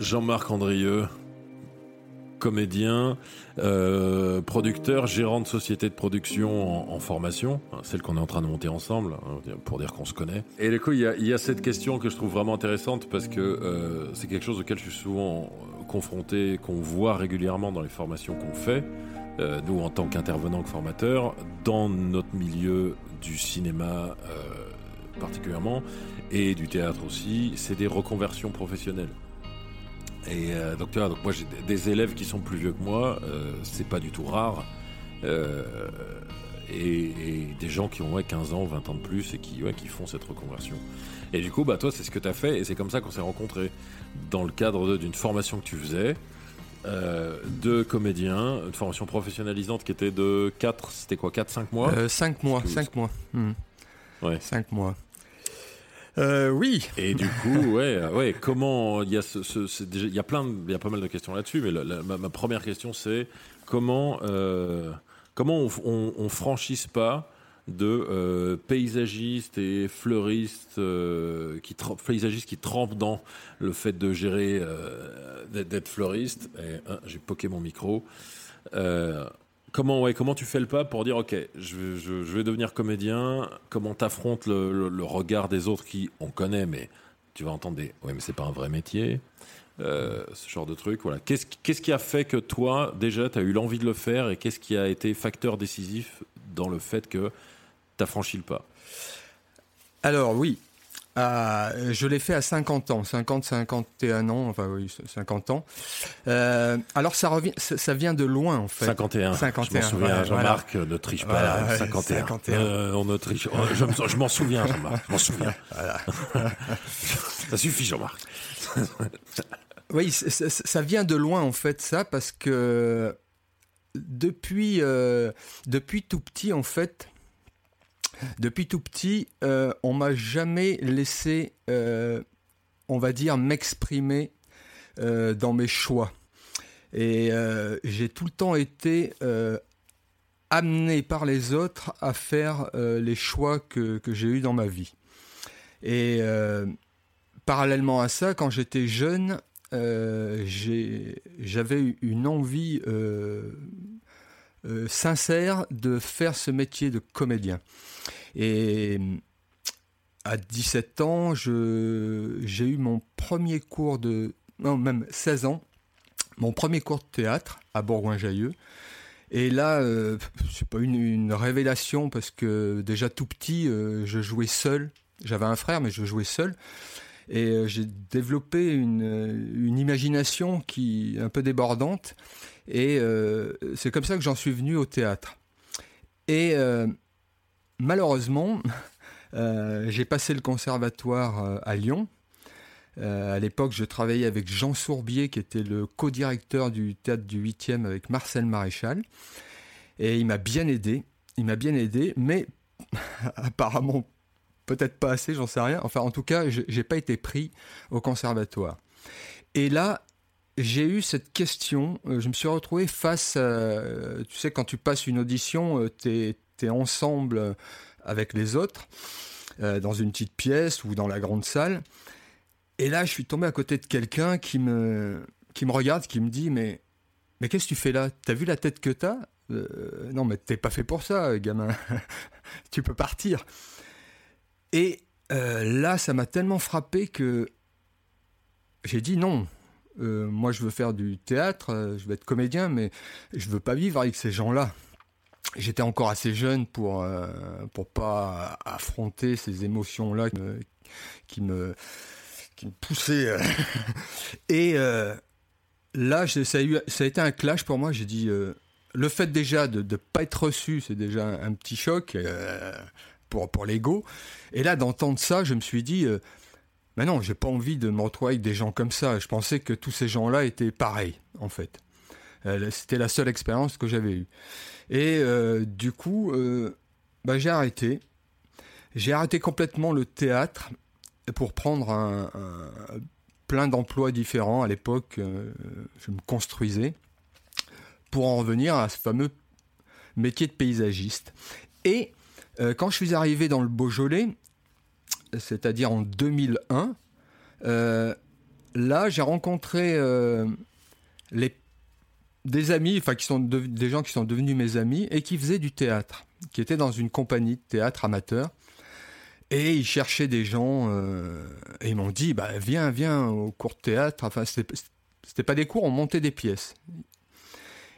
Jean-Marc Andrieux, comédien, euh, producteur, gérant de société de production en, formation, hein, celle qu'on est en train de monter ensemble, hein, pour dire qu'on se connaît. Et du coup, il y a, cette question que je trouve vraiment intéressante parce que euh, c'est quelque chose auquel je suis souvent confronté, qu'on voit régulièrement dans les formations qu'on fait, euh, nous en tant qu'intervenants, que formateurs, dans notre milieu du cinéma particulièrement, et du théâtre aussi, c'est des reconversions professionnelles. Et euh, donc, tu vois, donc moi j'ai des élèves qui sont plus vieux que moi, euh, c'est pas du tout rare. Euh, et, des gens qui ont 15 ans, 20 ans de plus et qui, ouais, qui font cette reconversion. Et du coup, bah, toi, c'est ce que tu as fait et c'est comme ça qu'on s'est rencontrés dans le cadre d'une formation que tu faisais. de comédiens, une formation professionnalisante qui était de 4, c'était quoi, 4-5 mois? 5 mois, 5 mois. Hmm. Ouais. 5 mois. Euh, oui. Et du coup, ouais, euh, ouais. Comment il y a ce, il y a plein, il y a pas mal de questions là-dessus, mais ma, première question c'est comment, euh, comment on, on, on, franchisse pas de paysagistes et fleuristes qui paysagistes qui trempent dans le fait de gérer d'être fleuriste. Hein, j'ai poqué mon micro. Comment, ouais, comment tu fais le pas pour dire, ok, je, vais devenir comédien Comment t'affrontes le, le, regard des autres qui, on connaît, mais tu vas entendre des, ouais, mais c'est pas un vrai métier, euh, ce genre de truc. Voilà. Qu'est-ce, qu'est-ce qui a fait que toi, déjà, tu as eu l'envie de le faire et qu'est-ce qui a été facteur décisif dans le fait que tu as franchi le pas? Alors, oui, ah, je l'ai fait à 50 ans, 50, 51 ans, enfin oui, 50 ans. Euh, alors ça revient, ça, vient de loin en fait. 51. 51 je m'en souviens, Jean-Marc, ne triche pas. 51. Euh, on ne triche. Oh, je, m'en souviens, Jean-Marc. Je m'en souviens. ça suffit, Jean-Marc. oui, ça, vient de loin en fait, ça, parce que depuis, euh, depuis tout petit en fait depuis tout petit, euh, on m'a jamais laissé, euh, on va dire, m'exprimer euh, dans mes choix. Et j'ai tout le temps été amené par les autres à faire les choix que, que j'ai eus dans ma vie. Et parallèlement à ça, quand j'étais jeune, j'avais une envie sincère de faire ce métier de comédien. Et à 17 ans, j'ai eu mon premier cours de. Non, même 16 ans, mon premier cours de théâtre à Bourgoin-Jallieu. Et là, euh, c'est pas une, révélation parce que déjà tout petit, euh, je jouais seul. J'avais un frère, mais je jouais seul. Et euh, j'ai développé une, une, imagination qui un peu débordante. Et c'est comme ça que j'en suis venu au théâtre. Et malheureusement, euh, j'ai passé le conservatoire euh, à Lyon. Euh, à l'époque, je travaillais avec Jean Sourbier, qui était le co-directeur du théâtre du 8e avec Marcel Maréchal. Et il m'a bien aidé. Il m'a bien aidé, mais apparemment, peut-être pas assez, j'en sais rien. Enfin, en tout cas, je n'ai pas été pris au conservatoire. Et là, j'ai eu cette question. je me suis retrouvé face à. Tu sais, quand tu passes une audition, tu es ensemble avec les autres, euh, dans une petite pièce ou dans la grande salle. Et là, je suis tombé à côté de quelqu'un qui me, qui me regarde, qui me dit Mais, mais qu'est-ce que tu fais là? T'as vu la tête que t'as? Euh, Non, mais t'es pas fait pour ça, gamin. tu peux partir. Et euh, là, ça m'a tellement frappé que j'ai dit non. Moi, je veux faire du théâtre, je veux être comédien, mais je veux pas vivre avec ces gens-là. J'étais encore assez jeune pour euh, pour pas affronter ces émotions là qui me qui me, poussaient euh. et euh, là ça a, été un clash pour moi. J'ai dit le fait déjà de ne pas être reçu c'est déjà un, petit choc pour pour l'ego. Et là d'entendre ça je me suis dit mais non j'ai pas envie de me avec des gens comme ça je pensais que tous ces gens là étaient pareils en fait c'était la seule expérience que j'avais eue et euh, du coup, euh, bah, j'ai arrêté. J'ai arrêté complètement le théâtre pour prendre plein d'emplois différents. À l'époque, euh, je me construisais pour en revenir à ce fameux métier de paysagiste. Et quand je suis arrivé dans le Beaujolais, c'est-à-dire en 2001, là, j'ai rencontré les, des amis, enfin qui sont des gens qui sont devenus mes amis et qui faisaient du théâtre, qui étaient dans une compagnie de théâtre amateur. Et ils cherchaient des gens et ils m'ont dit bah, viens, viens au cours de théâtre. Enfin, c'était pas des cours, on montait des pièces.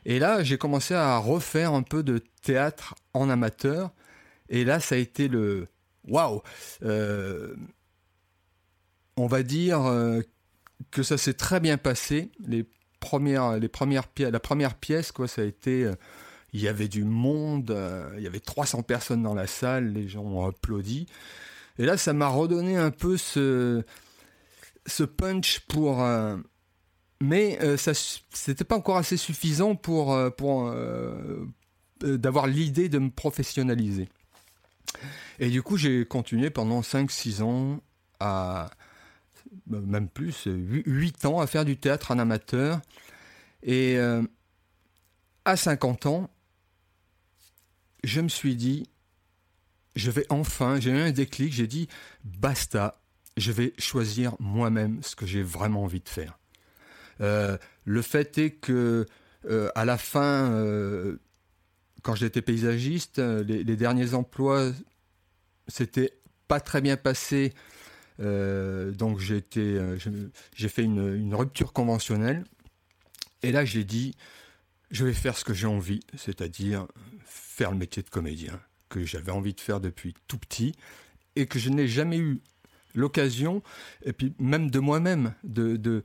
Et là, j'ai commencé à refaire un peu de théâtre en amateur. Et là, ça a été le waouh. Euh, on va dire euh, que ça s'est très bien passé. Les premières, pièces, la première pièce, quoi, ça a été. Euh, il y avait du monde, il y avait 300 personnes dans la salle, les gens ont applaudi. Et là, ça m'a redonné un peu ce, punch pour mais ça c'était pas encore assez suffisant pour, pour d'avoir l'idée de me professionnaliser. Et du coup, j'ai continué pendant 5-6 ans à même plus 8 ans à faire du théâtre en amateur et à 50 ans, je me suis dit je vais enfin, j'ai eu un déclic, j'ai dit basta, je vais choisir moi-même ce que j'ai vraiment envie de faire. Euh, le fait est que euh, à la fin, euh, quand j'étais paysagiste, les, derniers emplois, c'était pas très bien passé. donc j'ai j'ai fait une, rupture conventionnelle. Et là, j'ai dit, je vais faire ce que j'ai envie, c'est-à-dire faire le métier de comédien que j'avais envie de faire depuis tout petit et que je n'ai jamais eu l'occasion, et puis même de moi-même, de,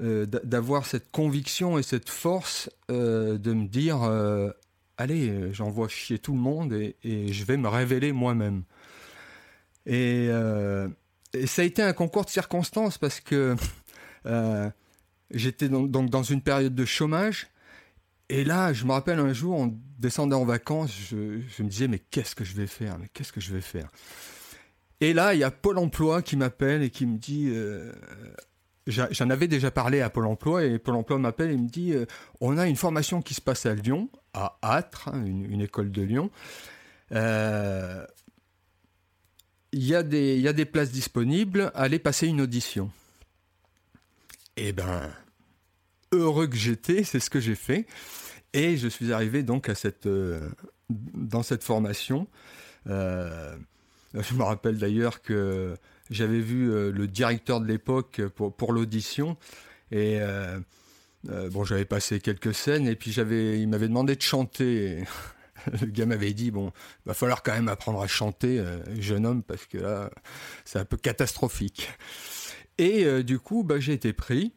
euh, d'avoir cette conviction et cette force euh, de me dire euh, allez, j'envoie chier tout le monde et, je vais me révéler moi-même. Et, ça a été un concours de circonstances parce que j'étais donc, dans une période de chômage. Et là, je me rappelle un jour, en descendant en vacances, je, me disais, mais qu'est-ce que je vais faire? Mais qu'est-ce que je vais faire? Et là, il y a Pôle emploi qui m'appelle et qui me dit J'en avais déjà parlé à Pôle emploi et Pôle emploi m'appelle et me dit euh, on a une formation qui se passe à Lyon, à Âtre, hein, une, école de Lyon. Euh, il y, a des, places disponibles, allez passer une audition. Eh ben, heureux que j'étais, c'est ce que j'ai fait. Et je suis arrivé donc à cette, euh, dans cette formation. je me rappelle d'ailleurs que j'avais vu euh, le directeur de l'époque pour, l'audition et euh, euh, bon, j'avais passé quelques scènes et puis j'avais, il m'avait demandé de chanter. le gars m'avait dit bon, va falloir quand même apprendre à chanter, jeune homme, parce que là, c'est un peu catastrophique. Et du coup, bah, j'ai été pris.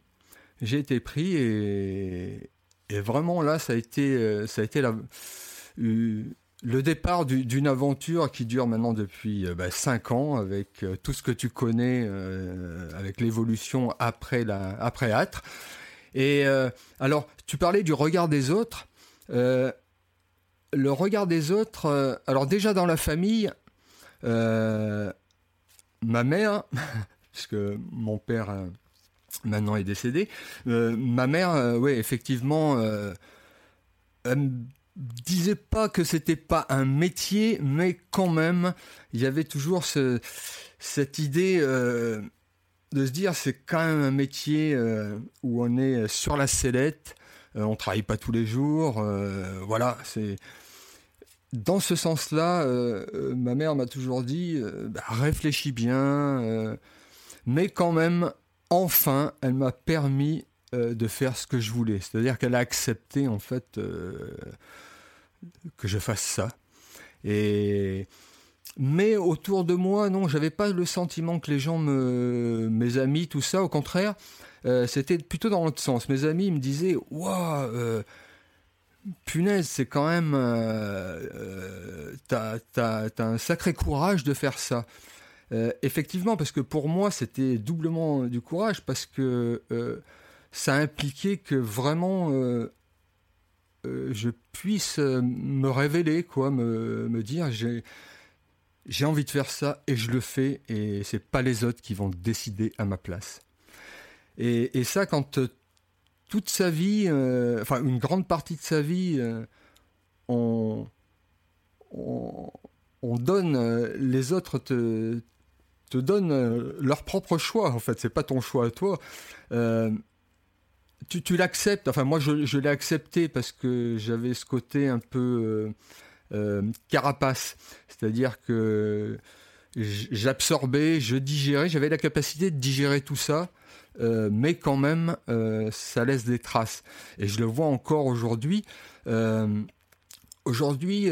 J'ai été pris et, vraiment là, ça a été, ça a été le départ d'une aventure qui dure maintenant depuis 5 euh, bah, ans, avec euh, tout ce que tu connais, euh, avec l'évolution après, la, après Âtre. Et alors, tu parlais du regard des autres. le regard des autres, alors déjà dans la famille, ma mère, puisque mon père maintenant est décédé, ma mère, oui, effectivement, disait pas que c'était pas un métier, mais quand même, il y avait toujours cette idée euh, de se dire c'est quand même un métier euh, où on est sur la sellette, on euh, on travaille pas tous les jours, voilà, c'est dans ce sens-là, ma mère m'a toujours dit bah, réfléchis bien, mais quand même, enfin, elle m'a permis de faire ce que je voulais, c'est-à-dire qu'elle a accepté en fait que je fasse ça. Et mais autour de moi, non, j'avais pas le sentiment que les gens me, mes amis, tout ça. Au contraire, euh, c'était plutôt dans l'autre sens. Mes amis me disaient, waouh. Euh, punaise, c'est quand même, euh, t'as, as, un sacré courage de faire ça. effectivement, parce que pour moi, c'était doublement du courage, parce que ça impliquait que vraiment euh, je puisse euh, me révéler, quoi, me, me dire j'ai j'ai envie de faire ça et je le fais et c'est pas les autres qui vont décider à ma place. Et, et ça, quand euh, toute sa vie, enfin une grande partie de sa vie, on, on, on, donne, les autres te, te donnent leur propre choix. En fait, c'est pas ton choix à toi. tu, tu l'acceptes. Enfin, moi, je l'ai accepté parce que j'avais ce côté un peu carapace, c'est-à-dire que j'absorbais, je digérais, j'avais la capacité de digérer tout ça, euh, mais quand même, euh, ça laisse des traces. Et je le vois encore aujourd'hui. Euh, aujourd'hui,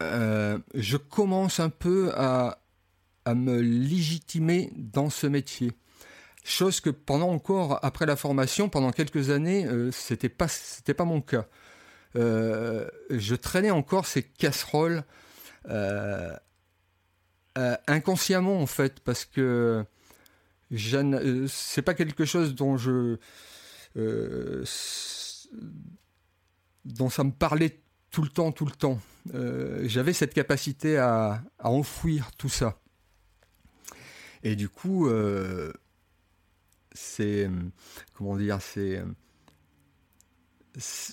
je commence un peu à, à, me légitimer dans ce métier. Chose que pendant encore, après la formation, pendant quelques années, c'était pas, c'était pas mon cas. Je traînais encore ces casseroles euh, inconsciemment en fait, parce que euh, c'est pas quelque chose dont je euh, dont ça me parlait tout le temps, tout le temps. J'avais cette capacité à, enfouir tout ça. Et du coup, c'est comment dire, c'est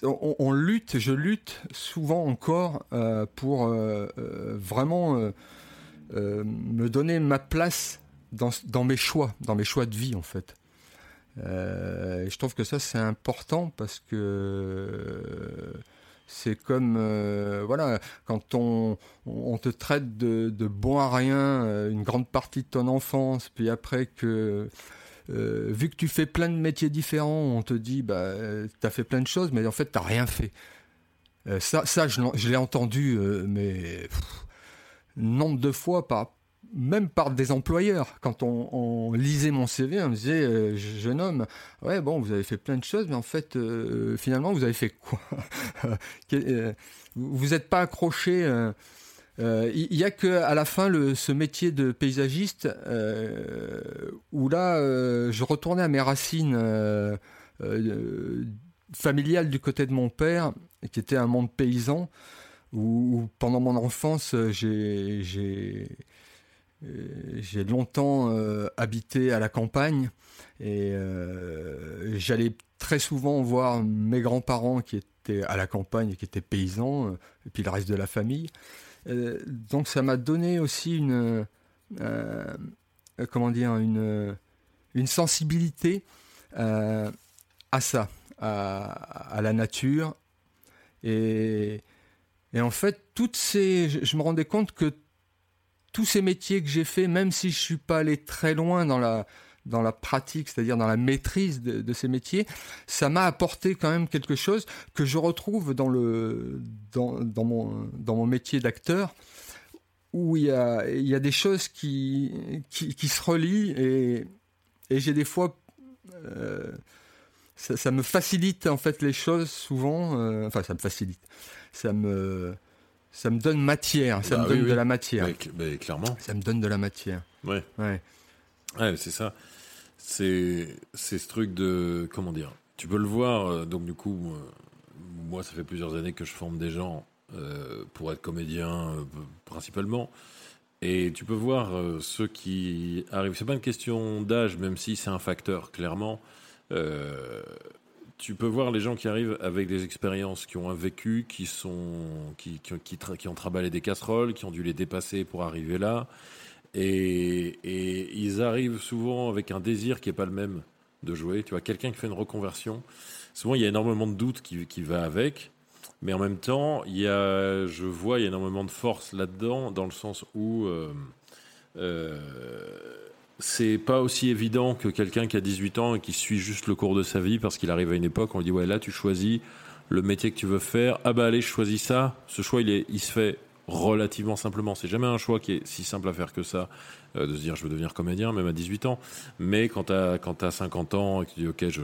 on, lutte, je lutte souvent encore pour vraiment euh, me donner ma place dans, mes choix, dans mes choix de vie en fait. Euh, je trouve que ça c'est important parce que c'est comme euh, voilà quand on, on te traite de, bon à rien une grande partie de ton enfance, puis après que vu que tu fais plein de métiers différents, on te dit bah t'as fait plein de choses, mais en fait t'as rien fait. ça, ça je, l'ai entendu, mais nombre de fois même par des employeurs. Quand on, lisait mon CV, on me disait, euh, jeune homme, ouais, bon, vous avez fait plein de choses, mais en fait, euh, finalement, vous avez fait quoi? Euh, Vous n'êtes pas accroché. Il n'y a que à la fin ce métier de paysagiste où là, je retournais à mes racines familiales du côté de mon père, qui était un monde paysan où, pendant mon enfance, euh, j'ai longtemps euh, habité à la campagne et euh, j'allais très souvent voir mes grands-parents qui étaient à la campagne et qui étaient paysans, et puis le reste de la famille. Donc ça m'a donné aussi une, comment dire, une, une sensibilité à ça, à, la nature. Et, en fait, toutes ces, je, me rendais compte que tous ces métiers que j'ai faits, même si je suis pas allé très loin dans la dans la pratique, c'est-à-dire dans la maîtrise de, ces métiers, ça m'a apporté quand même quelque chose que je retrouve dans le dans, dans mon dans mon métier d'acteur où il y a il y a des choses qui qui, qui se relient et et j'ai des fois euh, ça, ça, me facilite en fait les choses souvent euh, enfin ça me facilite ça me, ça me donne matière, ça bah me donne de la matière. clairement. Ça me donne de la matière. Ouais. Ouais. ouais c'est ça. C'est, ce truc de, comment dire. Tu peux le voir. Euh, donc du coup, euh, moi, ça fait plusieurs années que je forme des gens euh, pour être comédien principalement. Et tu peux voir ceux qui arrivent. C'est pas une question d'âge, même si c'est un facteur clairement tu peux voir les gens qui arrivent avec des expériences, qui ont un vécu, qui sont, qui, qui, qui, ont travaillé des casseroles, qui ont dû les dépasser pour arriver là, et, ils arrivent souvent avec un désir qui est pas le même de jouer. Tu vois, quelqu'un qui fait une reconversion, souvent il y a énormément de doutes qui, qui va avec, mais en même temps, il y a, je vois, il y a énormément de force là-dedans, dans le sens où euh, euh, c'est pas aussi évident que quelqu'un qui a 18 ans et qui suit juste le cours de sa vie parce qu'il arrive à une époque, on lui dit ouais là tu choisis le métier que tu veux faire, ah bah allez je choisis ça. Ce choix il est, il se fait relativement simplement. C'est jamais un choix qui est si simple à faire que ça, euh, de se dire je veux devenir comédien même à 18 ans. Mais quand t'as quand t'as 50 ans et que tu dis ok je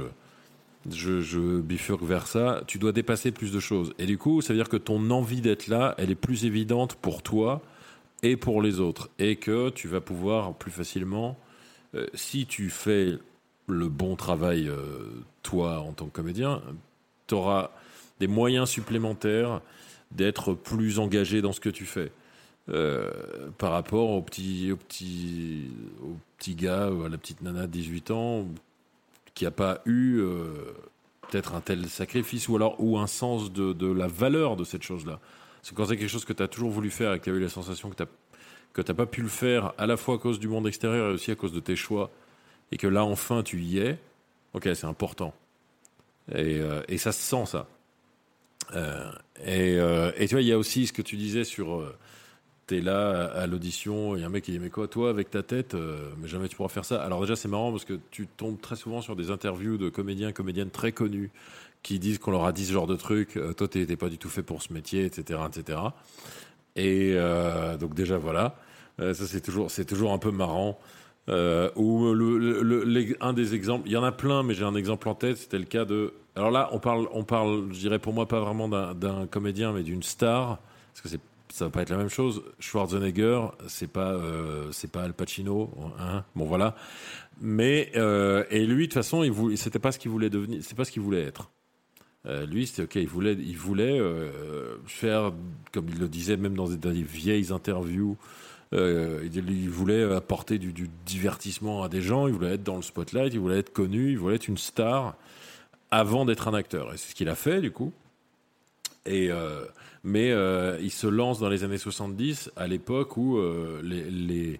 je, je bifurque vers ça, tu dois dépasser plus de choses. Et du coup, ça veut dire que ton envie d'être là, elle est plus évidente pour toi et pour les autres. Et que tu vas pouvoir plus facilement euh, si tu fais le bon travail, euh, toi, en tant que comédien, tu auras des moyens supplémentaires d'être plus engagé dans ce que tu fais. Euh, par rapport au petit, au, petit, au petit gars ou à la petite nana de 18 ans qui n'a pas eu peut-être un tel sacrifice ou alors ou un sens de, de la valeur de cette chose-là. C'est quand c'est quelque chose que tu as toujours voulu faire et que tu as eu la sensation que tu que tu n'as pas pu le faire à la fois à cause du monde extérieur et aussi à cause de tes choix, et que là enfin tu y es, ok, c'est important. Et, euh, et, ça se sent ça. Euh, et, euh, et, tu vois, il y a aussi ce que tu disais sur t'es là à, l'audition, il y a un mec qui dit mais quoi toi avec ta tête, mais jamais tu pourras faire ça. Alors déjà c'est marrant parce que tu tombes très souvent sur des interviews de comédiens, comédiennes très connus qui disent qu'on leur a dit ce genre de trucs. toi t'es pas du tout fait pour ce métier, etc., etc. Et donc déjà voilà, ça c'est toujours toujours un peu marrant. Euh, ou un des exemples, il y en a plein, mais j'ai un exemple en tête. C'était le cas de. Alors là, on parle, on parle, je dirais pour moi pas vraiment d'un comédien, mais d'une star, parce que ça va pas être la même chose. Schwarzenegger, c'est pas, euh, pas Al Pacino, hein bon voilà. Mais euh, et lui, de toute façon, c'était pas ce qu'il voulait devenir, c'est pas ce qu'il voulait être. Euh, lui, c'était ok, il voulait, il voulait faire, comme il le disait, même dans des, vieilles interviews, il, voulait apporter du, divertissement à des gens, il voulait être dans le spotlight, il voulait être connu, il voulait être une star avant d'être un acteur. Et c'est ce qu'il a fait, du coup. Et, euh, mais euh, il se lance dans les années 70, à l'époque où les les,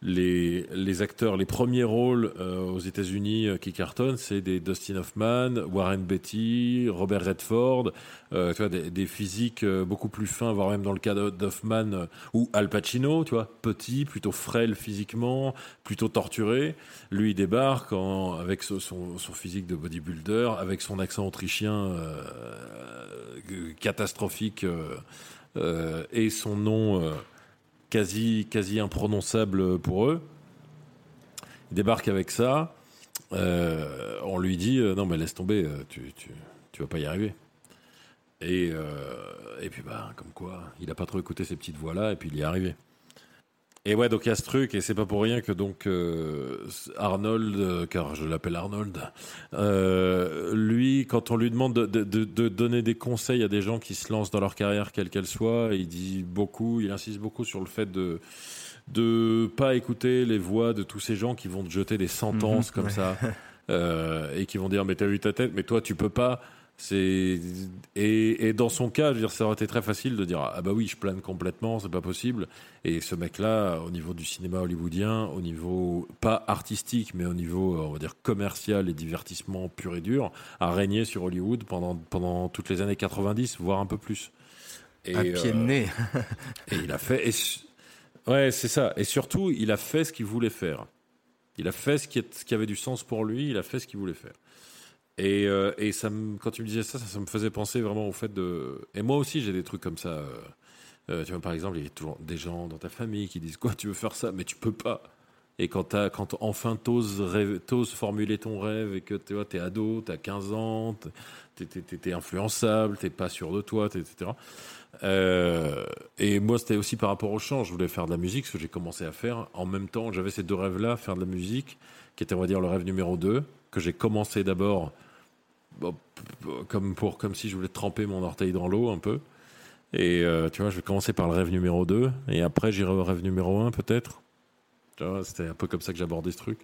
les acteurs, les premiers rôles euh, aux États-Unis euh, qui cartonnent, c'est des Dustin Hoffman, Warren Beatty, Robert Redford, euh, tu vois, des, physiques beaucoup plus fins, voire même dans le cas d'Hoffman ou Al Pacino, tu vois, petit, plutôt frêle physiquement, plutôt torturé. Lui, il débarque avec son, physique de bodybuilder, avec son accent autrichien catastrophique et son nom quasi, quasi imprononçable pour eux. Il débarque avec ça. Euh, on lui dit euh, non mais laisse tomber, euh, tu, tu, vas pas y arriver. Et, et puis bah comme quoi, il a pas trop écouté ces petites voix là et puis il y est arrivé. Et ouais, donc il y a ce truc, et c'est pas pour rien que donc euh, Arnold, euh, car je l'appelle Arnold, euh, lui, quand on lui demande de, de, de, donner des conseils à des gens qui se lancent dans leur carrière, quelle qu'elle soit, il dit beaucoup, il insiste beaucoup sur le fait de de pas écouter les voix de tous ces gens qui vont te jeter des sentences mhm, comme ça et qui vont dire mais t'as vu ta tête, mais toi tu peux pas. C'est et, et, dans son cas, je veux dire, ça aurait été très facile de dire ah bah oui, je plane complètement, c'est pas possible. Et ce mec-là, au niveau du cinéma hollywoodien, au niveau pas artistique, mais au niveau on va dire commercial et divertissement pur et dur, a régné sur Hollywood pendant pendant toutes les années 90, voire un peu plus. Et, un pied de nez. et il a fait. ouais, c'est ça. Et surtout, il a fait ce qu'il voulait faire. Il a fait ce qui, ce qui avait du sens pour lui. Il a fait ce qu'il voulait faire. Et, euh, et ça quand tu me disais ça, ça, me faisait penser vraiment au fait de. Et moi aussi, j'ai des trucs comme ça. Euh, euh, tu vois, par exemple, il y a toujours des gens dans ta famille qui disent quoi, tu veux faire ça, mais tu peux pas. Et quand, as, quand enfin t'oses, oses formuler ton rêve et que tu vois, es ado, tu as 15 ans, tu es, influençable, tu pas sûr de toi, etc. Et moi, c'était aussi par rapport au chant. Je voulais faire de la musique, ce que j'ai commencé à faire. En même temps, j'avais ces deux rêves-là, faire de la musique, qui était, on va dire, le rêve numéro 2, que j'ai commencé d'abord comme, pour, comme si je voulais tremper mon orteil dans l'eau un peu. Et euh, tu vois, je vais commencer par le rêve numéro 2, et après j'irai au rêve numéro 1 peut-être. Tu vois, c'était un peu comme ça que j'abordais ce truc.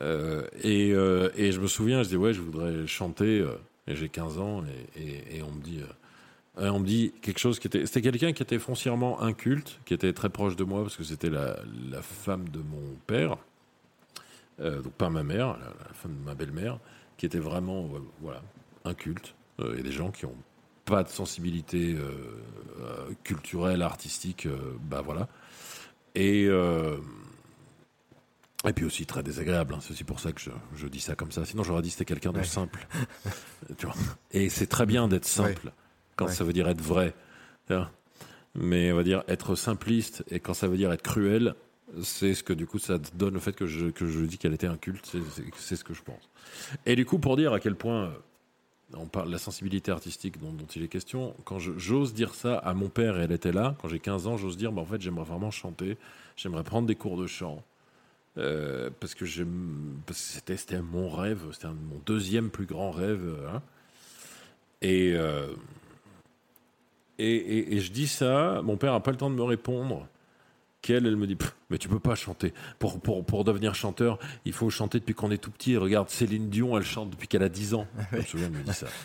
Euh, et, euh, et, je me souviens, je dis ouais, je voudrais chanter, et j'ai 15 ans, et, et, on me dit... on me dit quelque chose qui était. C'était quelqu'un qui était foncièrement inculte, qui était très proche de moi parce que c'était la, la, femme de mon père, donc pas ma mère, la, la femme de ma belle-mère, qui était vraiment voilà inculte. Il y a des gens qui ont pas de sensibilité euh, euh, culturelle, artistique, euh, bah voilà. Et et puis aussi très désagréable. Hein. C'est aussi pour ça que je, dis ça comme ça. Sinon, j'aurais dit c'était quelqu'un de simple. tu vois et c'est très bien d'être simple quand ça veut dire être vrai. Mais on va dire être simpliste et quand ça veut dire être cruel, c'est ce que du coup ça donne le fait que je, que je dis qu'elle était inculte. C'est ce que je pense. Et du coup, pour dire à quel point on parle de la sensibilité artistique dont, il est question. Quand j'ose dire ça à mon père, et elle était là, quand j'ai 15 ans, j'ose dire, bah, en fait, j'aimerais vraiment chanter, j'aimerais prendre des cours de chant. Euh, parce que c'était mon rêve, c'était mon deuxième plus grand rêve. Hein. Euh, et, et, et, je dis ça, mon père n'a pas le temps de me répondre qu'elle, elle me dit, mais tu peux pas chanter. Pour, pour, pour devenir chanteur, il faut chanter depuis qu'on est tout petit. regarde, Céline Dion, elle chante depuis qu'elle a 10 ans. Je me souviens, elle me dit ça.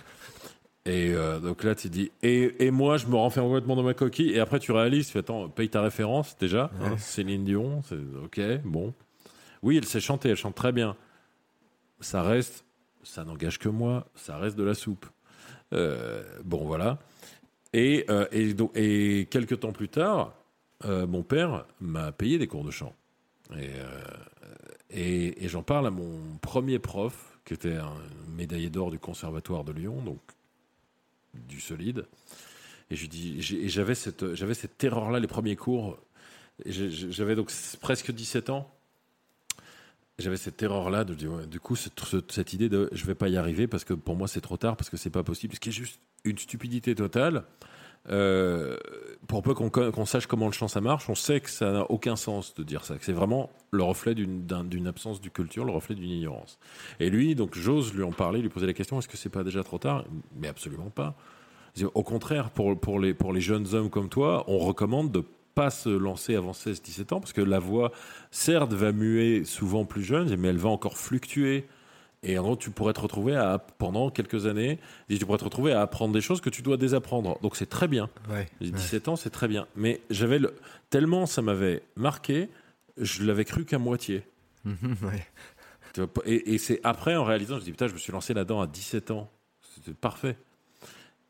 Et euh, donc là, tu dis, et, et moi, je me renferme complètement dans ma coquille. Et après, tu réalises, tu fais, attends, paye ta référence déjà. Hein, Céline Dion, c'est ok, bon. Oui, elle sait chanter, elle chante très bien. Ça reste, ça n'engage que moi, ça reste de la soupe. Euh, bon, voilà. Et, euh, et, donc, et quelques temps plus tard, euh, mon père m'a payé des cours de chant. Et, euh, et, j'en parle à mon premier prof, qui était un médaillé d'or du Conservatoire de Lyon, donc du solide. Et j'avais cette, cette terreur-là, les premiers cours. J'avais donc presque 17 ans. J'avais cette terreur-là de du coup, cette idée de je vais pas y arriver parce que pour moi c'est trop tard, parce que c'est pas possible, ce qui est juste une stupidité totale. Euh, pour peu qu'on sache comment le chant ça marche, on sait que ça n'a aucun sens de dire ça, que c'est vraiment le reflet d'une d'un- d'une absence de culture, le reflet d'une ignorance. Et lui, donc j'ose lui en parler, lui poser la question est-ce que c'est pas déjà trop tard? Mais absolument pas. Au contraire, pour, pour, les, pour les jeunes hommes comme toi, on recommande de pas se lancer avant 16-17 ans, parce que la voix, certes, va muer souvent plus jeune, mais elle va encore fluctuer. Et en gros, tu pourrais te retrouver à, pendant quelques années, tu pourrais te retrouver à apprendre des choses que tu dois désapprendre. Donc c'est très bien. Ouais. J'ai ouais. 17 ans, c'est très bien. Mais j'avais le... tellement ça m'avait marqué, je l'avais cru qu'à moitié. Mhm, ouais. Et, et c'est après, en réalisant, je me dis, putain, je me suis lancé là-dedans à 17 ans. C'était parfait.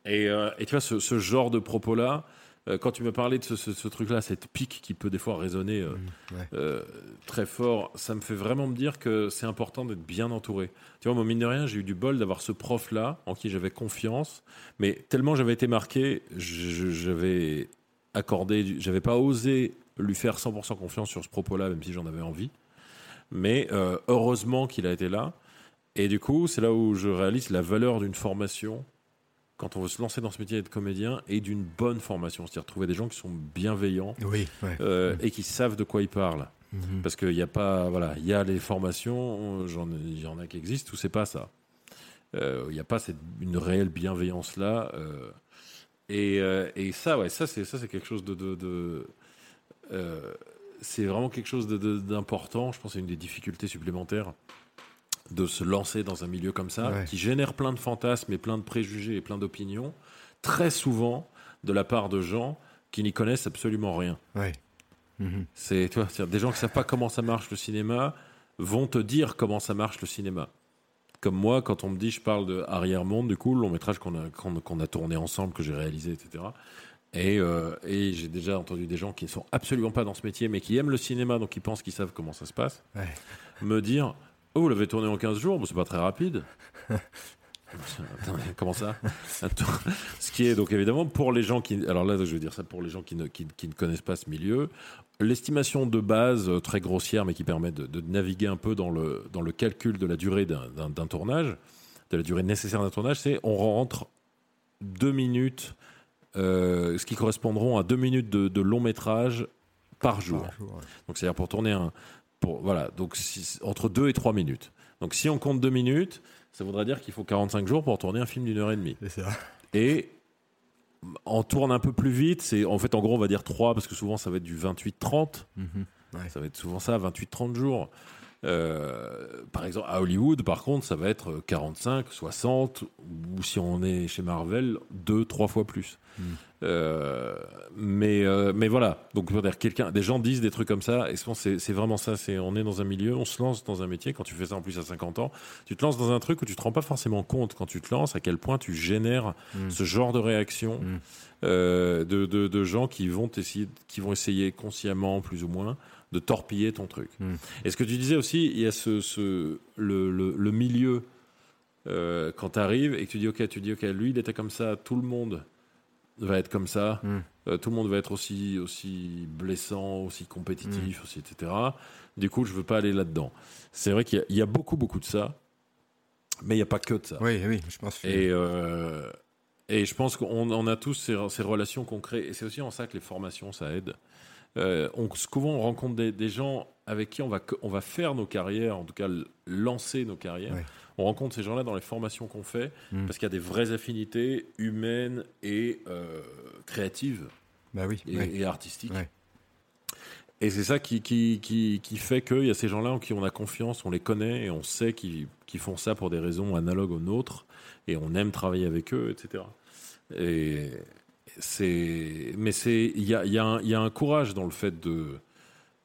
Et, euh, et tu vois, ce, ce genre de propos-là, euh, quand tu me parlais de ce, ce- ce truc-là, cette pique qui peut des fois résonner euh, ouais. euh, très fort, ça me fait vraiment me dire que c'est important d'être bien entouré. Tu vois, moi, mine de rien, j'ai eu du bol d'avoir ce prof-là en qui j'avais confiance, mais tellement j'avais été marqué, j'avais accordé, j'avais pas osé lui faire 100% confiance sur ce propos-là, même si j'en avais envie. Mais heureusement qu'il a été là. Et du coup, c'est là où je réalise la valeur d'une formation quand on veut se lancer dans ce métier d'être comédien et d'une bonne formation. C'est-à-dire trouver des gens qui sont bienveillants Oui, ouais. euh, et qui savent de quoi ils parlent. Mhm. Parce qu'il n'y a pas, voilà, il y a les formations, il y en a qui existent, ou c'est pas ça. Euh, Il n'y a pas cette, une réelle bienveillance là. euh, et, euh, et ça, ouais, ça c'est ça c'est quelque chose de, de, de- euh, c'est vraiment quelque chose de- d'important. Je pense que c'est une des difficultés supplémentaires de se lancer dans un milieu comme ça, Ouais. qui génère plein de fantasmes et plein de préjugés et plein d'opinions, très souvent de la part de gens qui n'y connaissent absolument rien. Ouais. Mhm. C'est tu vois, c'est-à-dire des gens qui savent pas comment ça marche le cinéma vont te dire comment ça marche le cinéma. Comme moi, quand on me dit, je parle de Arrière Monde, du coup, le long métrage qu'on a qu'on, a tourné ensemble, que j'ai réalisé, etc. Et, euh, et j'ai déjà entendu des gens qui ne sont absolument pas dans ce métier, mais qui aiment le cinéma, donc qui pensent qu'ils savent comment ça se passe, Ouais. me dire, oh, vous l'avez tourné en 15 jours, Bon, c'est pas très rapide. Comment ça? Ce qui est donc évidemment pour les gens qui. Alors là, je veux dire ça pour les gens qui ne, qui, qui ne connaissent pas ce milieu. L'estimation de base, euh, très grossière, mais qui permet de, de naviguer un peu dans le, dans le calcul de la durée d'un- tournage, de la durée nécessaire d'un tournage, c'est on rentre deux minutes, euh, ce qui correspondront à deux minutes de, de long métrage par jour. Par jour, ouais. Donc c'est-à-dire pour tourner un, pour voilà, donc si- entre 2 et 3 minutes. Donc si on compte 2 minutes, ça voudrait dire qu'il faut 45 jours pour tourner un film d'une heure et demie. Ça. Et on tourne un peu plus vite, c'est en fait en gros on va dire 3 parce que souvent ça va être du 28-30, Mhm. Ouais. ça va être souvent ça, 28-30 jours. Euh, par exemple, à Hollywood, par contre, ça va être 45, 60, ou si on est chez Marvel, 2, 3 fois plus. Mm. Euh, mais, euh, mais voilà, donc dire, quelqu'un, des gens disent des trucs comme ça, et je pense que c'est c'est vraiment ça. C'est on est dans un milieu, on se lance dans un métier. Quand tu fais ça en plus à 50 ans, tu te lances dans un truc où tu te rends pas forcément compte quand tu te lances à quel point tu génères Mm. ce genre de réaction Mm. euh, de, de, de gens qui vont essayer, qui vont essayer consciemment, plus ou moins, de torpiller ton truc. Mm. Et ce que tu disais aussi, il y a ce, ce le, le, le milieu quand tu arrives et que tu dis ok, tu dis ok, lui il était comme ça, tout le monde va être comme ça, Mm. euh, tout le monde va être aussi aussi blessant, aussi Mm. compétitif, aussi etc. Du coup, je veux pas aller là-dedans. C'est vrai qu'il y a- il y, a beaucoup beaucoup de ça, mais il n'y a pas que de ça. Oui, oui, je pense que. Et, euh, et je pense qu'on on a tous ces, ces relations qu'on crée. Et c'est aussi en ça que les formations, ça aide. Euh, on, souvent, on rencontre des, des gens avec qui on va, on va faire nos carrières, en tout cas lancer nos carrières. Ouais. On rencontre ces gens-là dans les formations qu'on fait Mm. parce qu'il y a des vraies affinités humaines et euh, créatives Bah oui. et, ouais. et artistiques. Ouais. Et c'est ça qui, qui, qui, qui fait qu'il y a ces gens-là en qui on a confiance, on les connaît et on sait qu'ils font ça pour des raisons analogues aux nôtres et on aime travailler avec eux, etc. Et c'est, mais c'est, il y a, y, a y a, un courage dans le fait de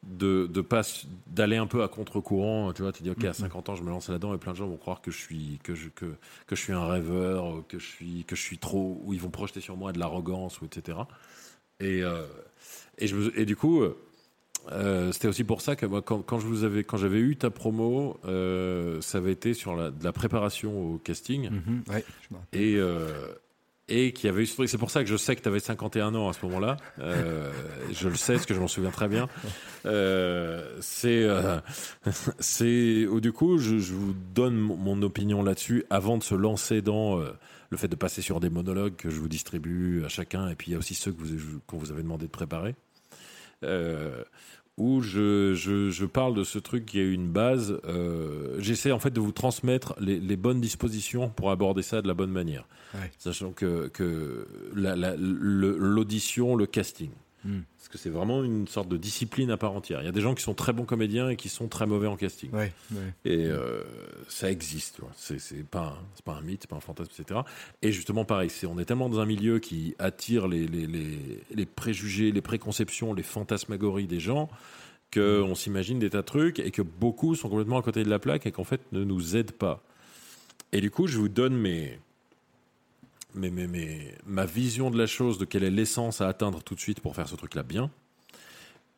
de, de pas d'aller un peu à contre-courant tu vois tu dis ok à 50 mm-hmm. ans je me lance là-dedans et plein de gens vont croire que je suis que je que, que je suis un rêveur que je suis que je suis trop ou ils vont projeter sur moi de l'arrogance ou etc et euh, et je et du coup euh, c'était aussi pour ça que moi, quand, quand je vous avais, quand j'avais eu ta promo, euh, ça avait été sur la, de la préparation au casting. Mm-hmm. ouais, et, euh, et qui avait eu ce truc. C'est pour ça que je sais que tu avais 51 ans à ce moment-là. Euh, je le sais, parce que je m'en souviens très bien. Euh, c'est, euh, c'est, du coup, je, vous donne mon opinion là-dessus avant de se lancer dans le fait de passer sur des monologues que je vous distribue à chacun, et puis il y a aussi ceux que vous, qu'on vous avez demandé de préparer. Où je, je, je, parle de ce truc qui a une base. Euh, J'essaie en fait de vous transmettre les, les, bonnes dispositions pour aborder ça de la bonne manière. Ouais. Sachant que, que l'audition, le, le, casting, mm. parce que c'est vraiment une sorte de discipline à part entière. Il y a des gens qui sont très bons comédiens et qui sont très mauvais en casting. Ouais, et euh, ça existe. C'est pas, un, pas un mythe, pas un fantasme, etc. Et justement, pareil, est, on est tellement dans un milieu qui attire les, les, les, les préjugés, les préconceptions, les fantasmagories des gens qu'on s'imagine des tas de trucs et que beaucoup sont complètement à côté de la plaque et qu'en fait ne nous aident pas. Et du coup, je vous donne mes, mes, mes, mes, ma vision de la chose, de quelle est l'essence à atteindre tout de suite pour faire ce truc-là bien,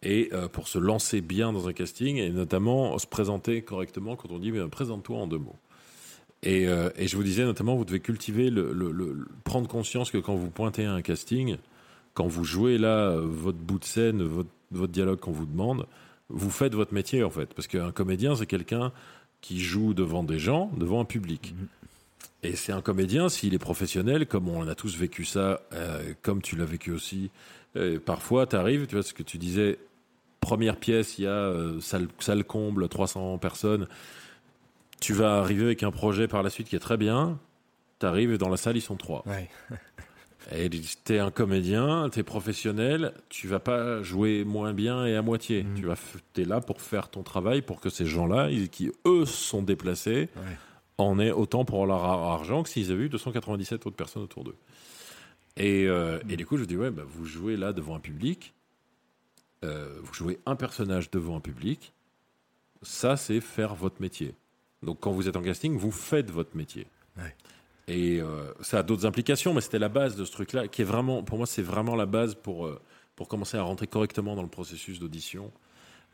et euh, pour se lancer bien dans un casting, et notamment se présenter correctement quand on dit présente-toi en deux mots. Et, euh, et, je vous disais notamment, vous devez cultiver, le, prendre conscience que quand vous pointez à un casting, quand vous jouez là votre bout de scène, votre, votre dialogue qu'on vous demande, vous faites votre métier en fait. Parce qu'un comédien, c'est quelqu'un qui joue devant des gens, devant un public. Mhm. Et c'est un comédien, s'il est professionnel, comme on a tous vécu ça, euh, comme tu l'as vécu aussi. Euh, parfois, tu arrives, tu vois ce que tu disais, première pièce, il y a euh, salle, salle, comble, 300 personnes. Tu vas arriver avec un projet par la suite qui est très bien. Tu arrives et dans la salle, ils sont trois. Ouais. Et t'es un comédien, t'es professionnel, tu vas pas jouer moins bien et à moitié. Mm. Tu vas, t'es là pour faire ton travail, pour que ces gens-là, qui eux sont déplacés, ouais. En aient autant pour leur argent que s'ils avaient eu 297 autres personnes autour d'eux. Et, euh, et, du coup, je dis ouais, bah, vous jouez là devant un public, euh, vous jouez un personnage devant un public. Ça, c'est faire votre métier. Donc, quand vous êtes en casting, vous faites votre métier. Ouais. Et euh, ça a d'autres implications, mais c'était la base de ce truc-là, qui est vraiment, pour moi, c'est vraiment la base pour, pour commencer à rentrer correctement dans le processus d'audition.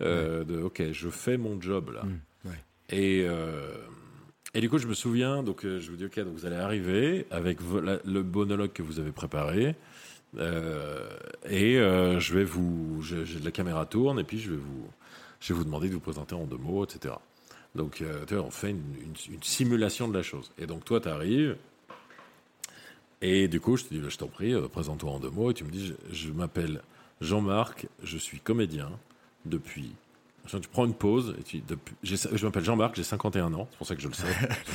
Ouais. De, ok, je fais mon job là. Mmh, ouais. Et, et du coup, je me souviens, donc euh, je vous dis, ok, donc vous allez arriver avec le monologue que vous avez préparé. euh, et je vais vous, j'ai la caméra tourne, et puis je vais vous, je vais vous demander de vous présenter en deux mots, etc. Donc, euh, tu vois, on fait une, simulation de la chose. Et donc, toi, tu arrives. Et du coup, je te dis, je t'en prie, euh, présente-toi en deux mots. Et tu me dis, je m'appelle Jean-Marc, je suis comédien depuis. Tu prends une pause. Et tu, depuis, je m'appelle Jean-Marc, j'ai 51 ans. C'est pour ça que je le sais.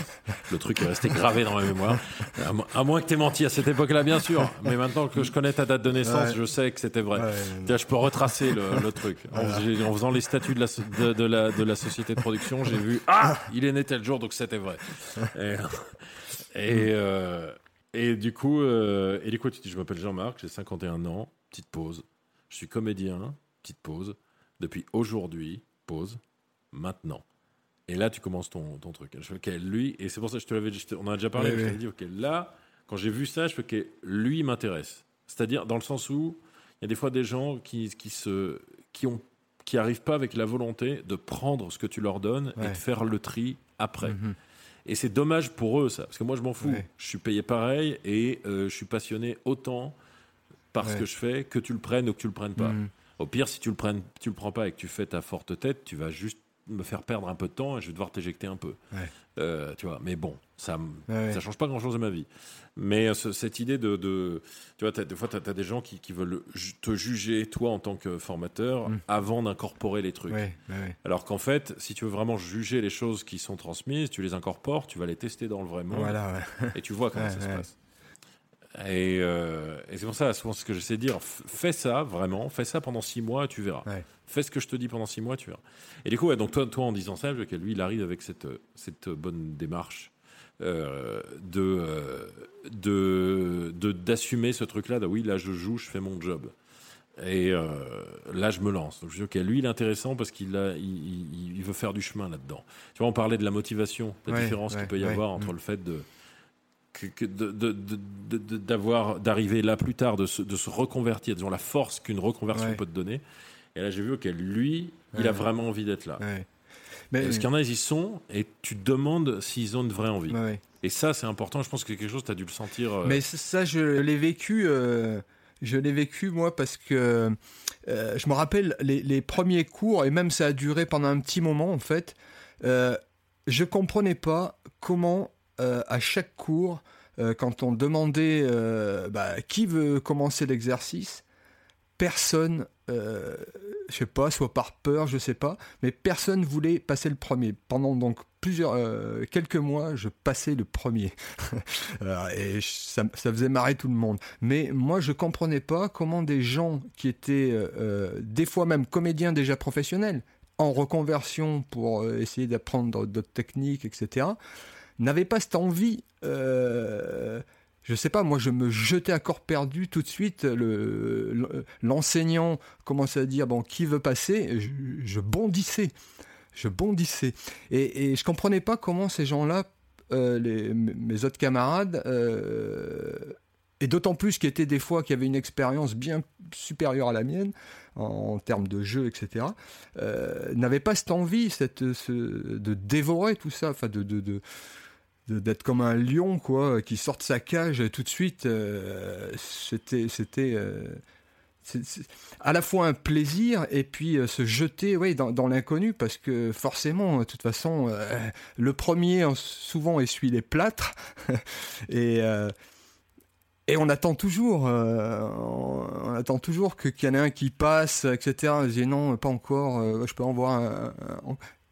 le truc est resté gravé dans ma mémoire. À, mo à moins que tu aies menti à cette époque-là, bien sûr. Mais maintenant que je connais ta date de naissance, ouais. je sais que c'était vrai. Ouais, je peux retracer le, le truc. Voilà. En, en, faisant les statuts de la, de, de, la, de la société de production, j'ai vu Ah Il est né tel jour, donc c'était vrai. Et, et, euh, et, du coup, euh, et du coup, tu dis Je m'appelle Jean-Marc, j'ai 51 ans, petite pause. Je suis comédien, petite pause. Depuis aujourd'hui, pause, maintenant. Et là, tu commences ton, ton truc. Je fais, ok, lui, et c'est pour ça que je te l'avais dit, on en a déjà parlé, oui, je oui. t'ai dit, ok, là, quand j'ai vu ça, je fais, ok, lui m'intéresse. C'est-à-dire, dans le sens où il y a des fois des gens qui, qui, se, qui, ont, qui arrivent pas avec la volonté de prendre ce que tu leur donnes ouais. et de faire le tri après. -hmm. Et c'est dommage pour eux, ça. Parce que moi, je m'en fous. Ouais. Je suis payé pareil et euh, je suis passionné autant par ce que je fais que tu le prennes ou que tu le prennes pas. -hmm. Au pire, si tu le, prennes, tu le prends pas et que tu fais ta forte tête, tu vas juste me faire perdre un peu de temps et je vais devoir t'éjecter un peu. Ouais. Euh, tu vois, mais bon, ça ouais. ça change pas grand chose de ma vie. Mais euh, cette idée de, de tu vois, des fois, tu as, as, des gens qui, qui, veulent te juger, toi, en tant que formateur, mm. avant d'incorporer les trucs. Ouais, Alors qu'en fait, si tu veux vraiment juger les choses qui sont transmises, tu les incorpores, tu vas les tester dans le vrai monde voilà, et tu vois comment ça se passe. Et, euh, et c'est pour ça, souvent, ce que j'essaie de dire, fais ça vraiment, fais ça pendant six mois, tu verras. Fais ce que je te dis pendant six mois, tu verras. Et du coup, ouais, donc toi, toi, en disant ça, que lui, il arrive avec cette, cette bonne démarche euh, de, de, d'assumer ce truc-là. De, oui, là, je joue, je fais mon job. Et euh, là, je me lance. Donc, je dis, ok, lui, il est intéressant parce qu'il il, veut faire du chemin là-dedans. Tu vois, on parlait de la motivation, la différence qu'il peut y avoir entre mm. le fait de d'avoir d'arriver là plus tard, de se, de se reconvertir, disons la force qu'une reconversion peut te donner. Et là, j'ai vu que lui, il a vraiment envie d'être là. Mais, Parce qu'il y en a, ils y sont, et tu te demandes s'ils ont une vraie envie. Et ça, c'est important. Je pense que quelque chose, tu as dû le sentir. Euh, Mais ça, je l'ai vécu. Euh, je l'ai vécu moi parce que euh, je me rappelle les, les, premiers cours et même ça a duré pendant un petit moment en fait. Euh, je comprenais pas comment à chaque cours, quand on demandait bah, qui veut commencer l'exercice, personne euh, je sais pas, soit par peur, je sais pas, mais personne voulait passer le premier. Pendant donc plusieurs, euh, quelques mois, je passais le premier. et ça, faisait marrer tout le monde. Mais moi, je comprenais pas comment des gens qui étaient euh, des fois même comédiens déjà professionnels, en reconversion pour essayer d'apprendre d'autres techniques, etc., n'avaient pas cette envie je sais pas, moi je me jetais à corps perdu tout de suite. L'enseignant commençait à dire bon qui veut passer, je, bondissais, je bondissais, et, je comprenais pas comment ces gens-là, euh, mes autres camarades, euh, et d'autant plus qui étaient des fois qui avaient une expérience bien supérieure à la mienne en, termes de jeu, etc., euh, n'avaient pas cette envie, cette, de dévorer tout ça, enfin de, de d'être comme un lion quoi qui sort de sa cage tout de suite euh, c'était c'était euh, à la fois un plaisir et puis euh, se jeter ouais, dans, dans l'inconnu parce que forcément de toute façon le premier souvent essuie les plâtres et et on attend toujours, on, attend toujours qu'il y en ait un qui passe, etc. Je dis non, pas encore, je peux en voir un.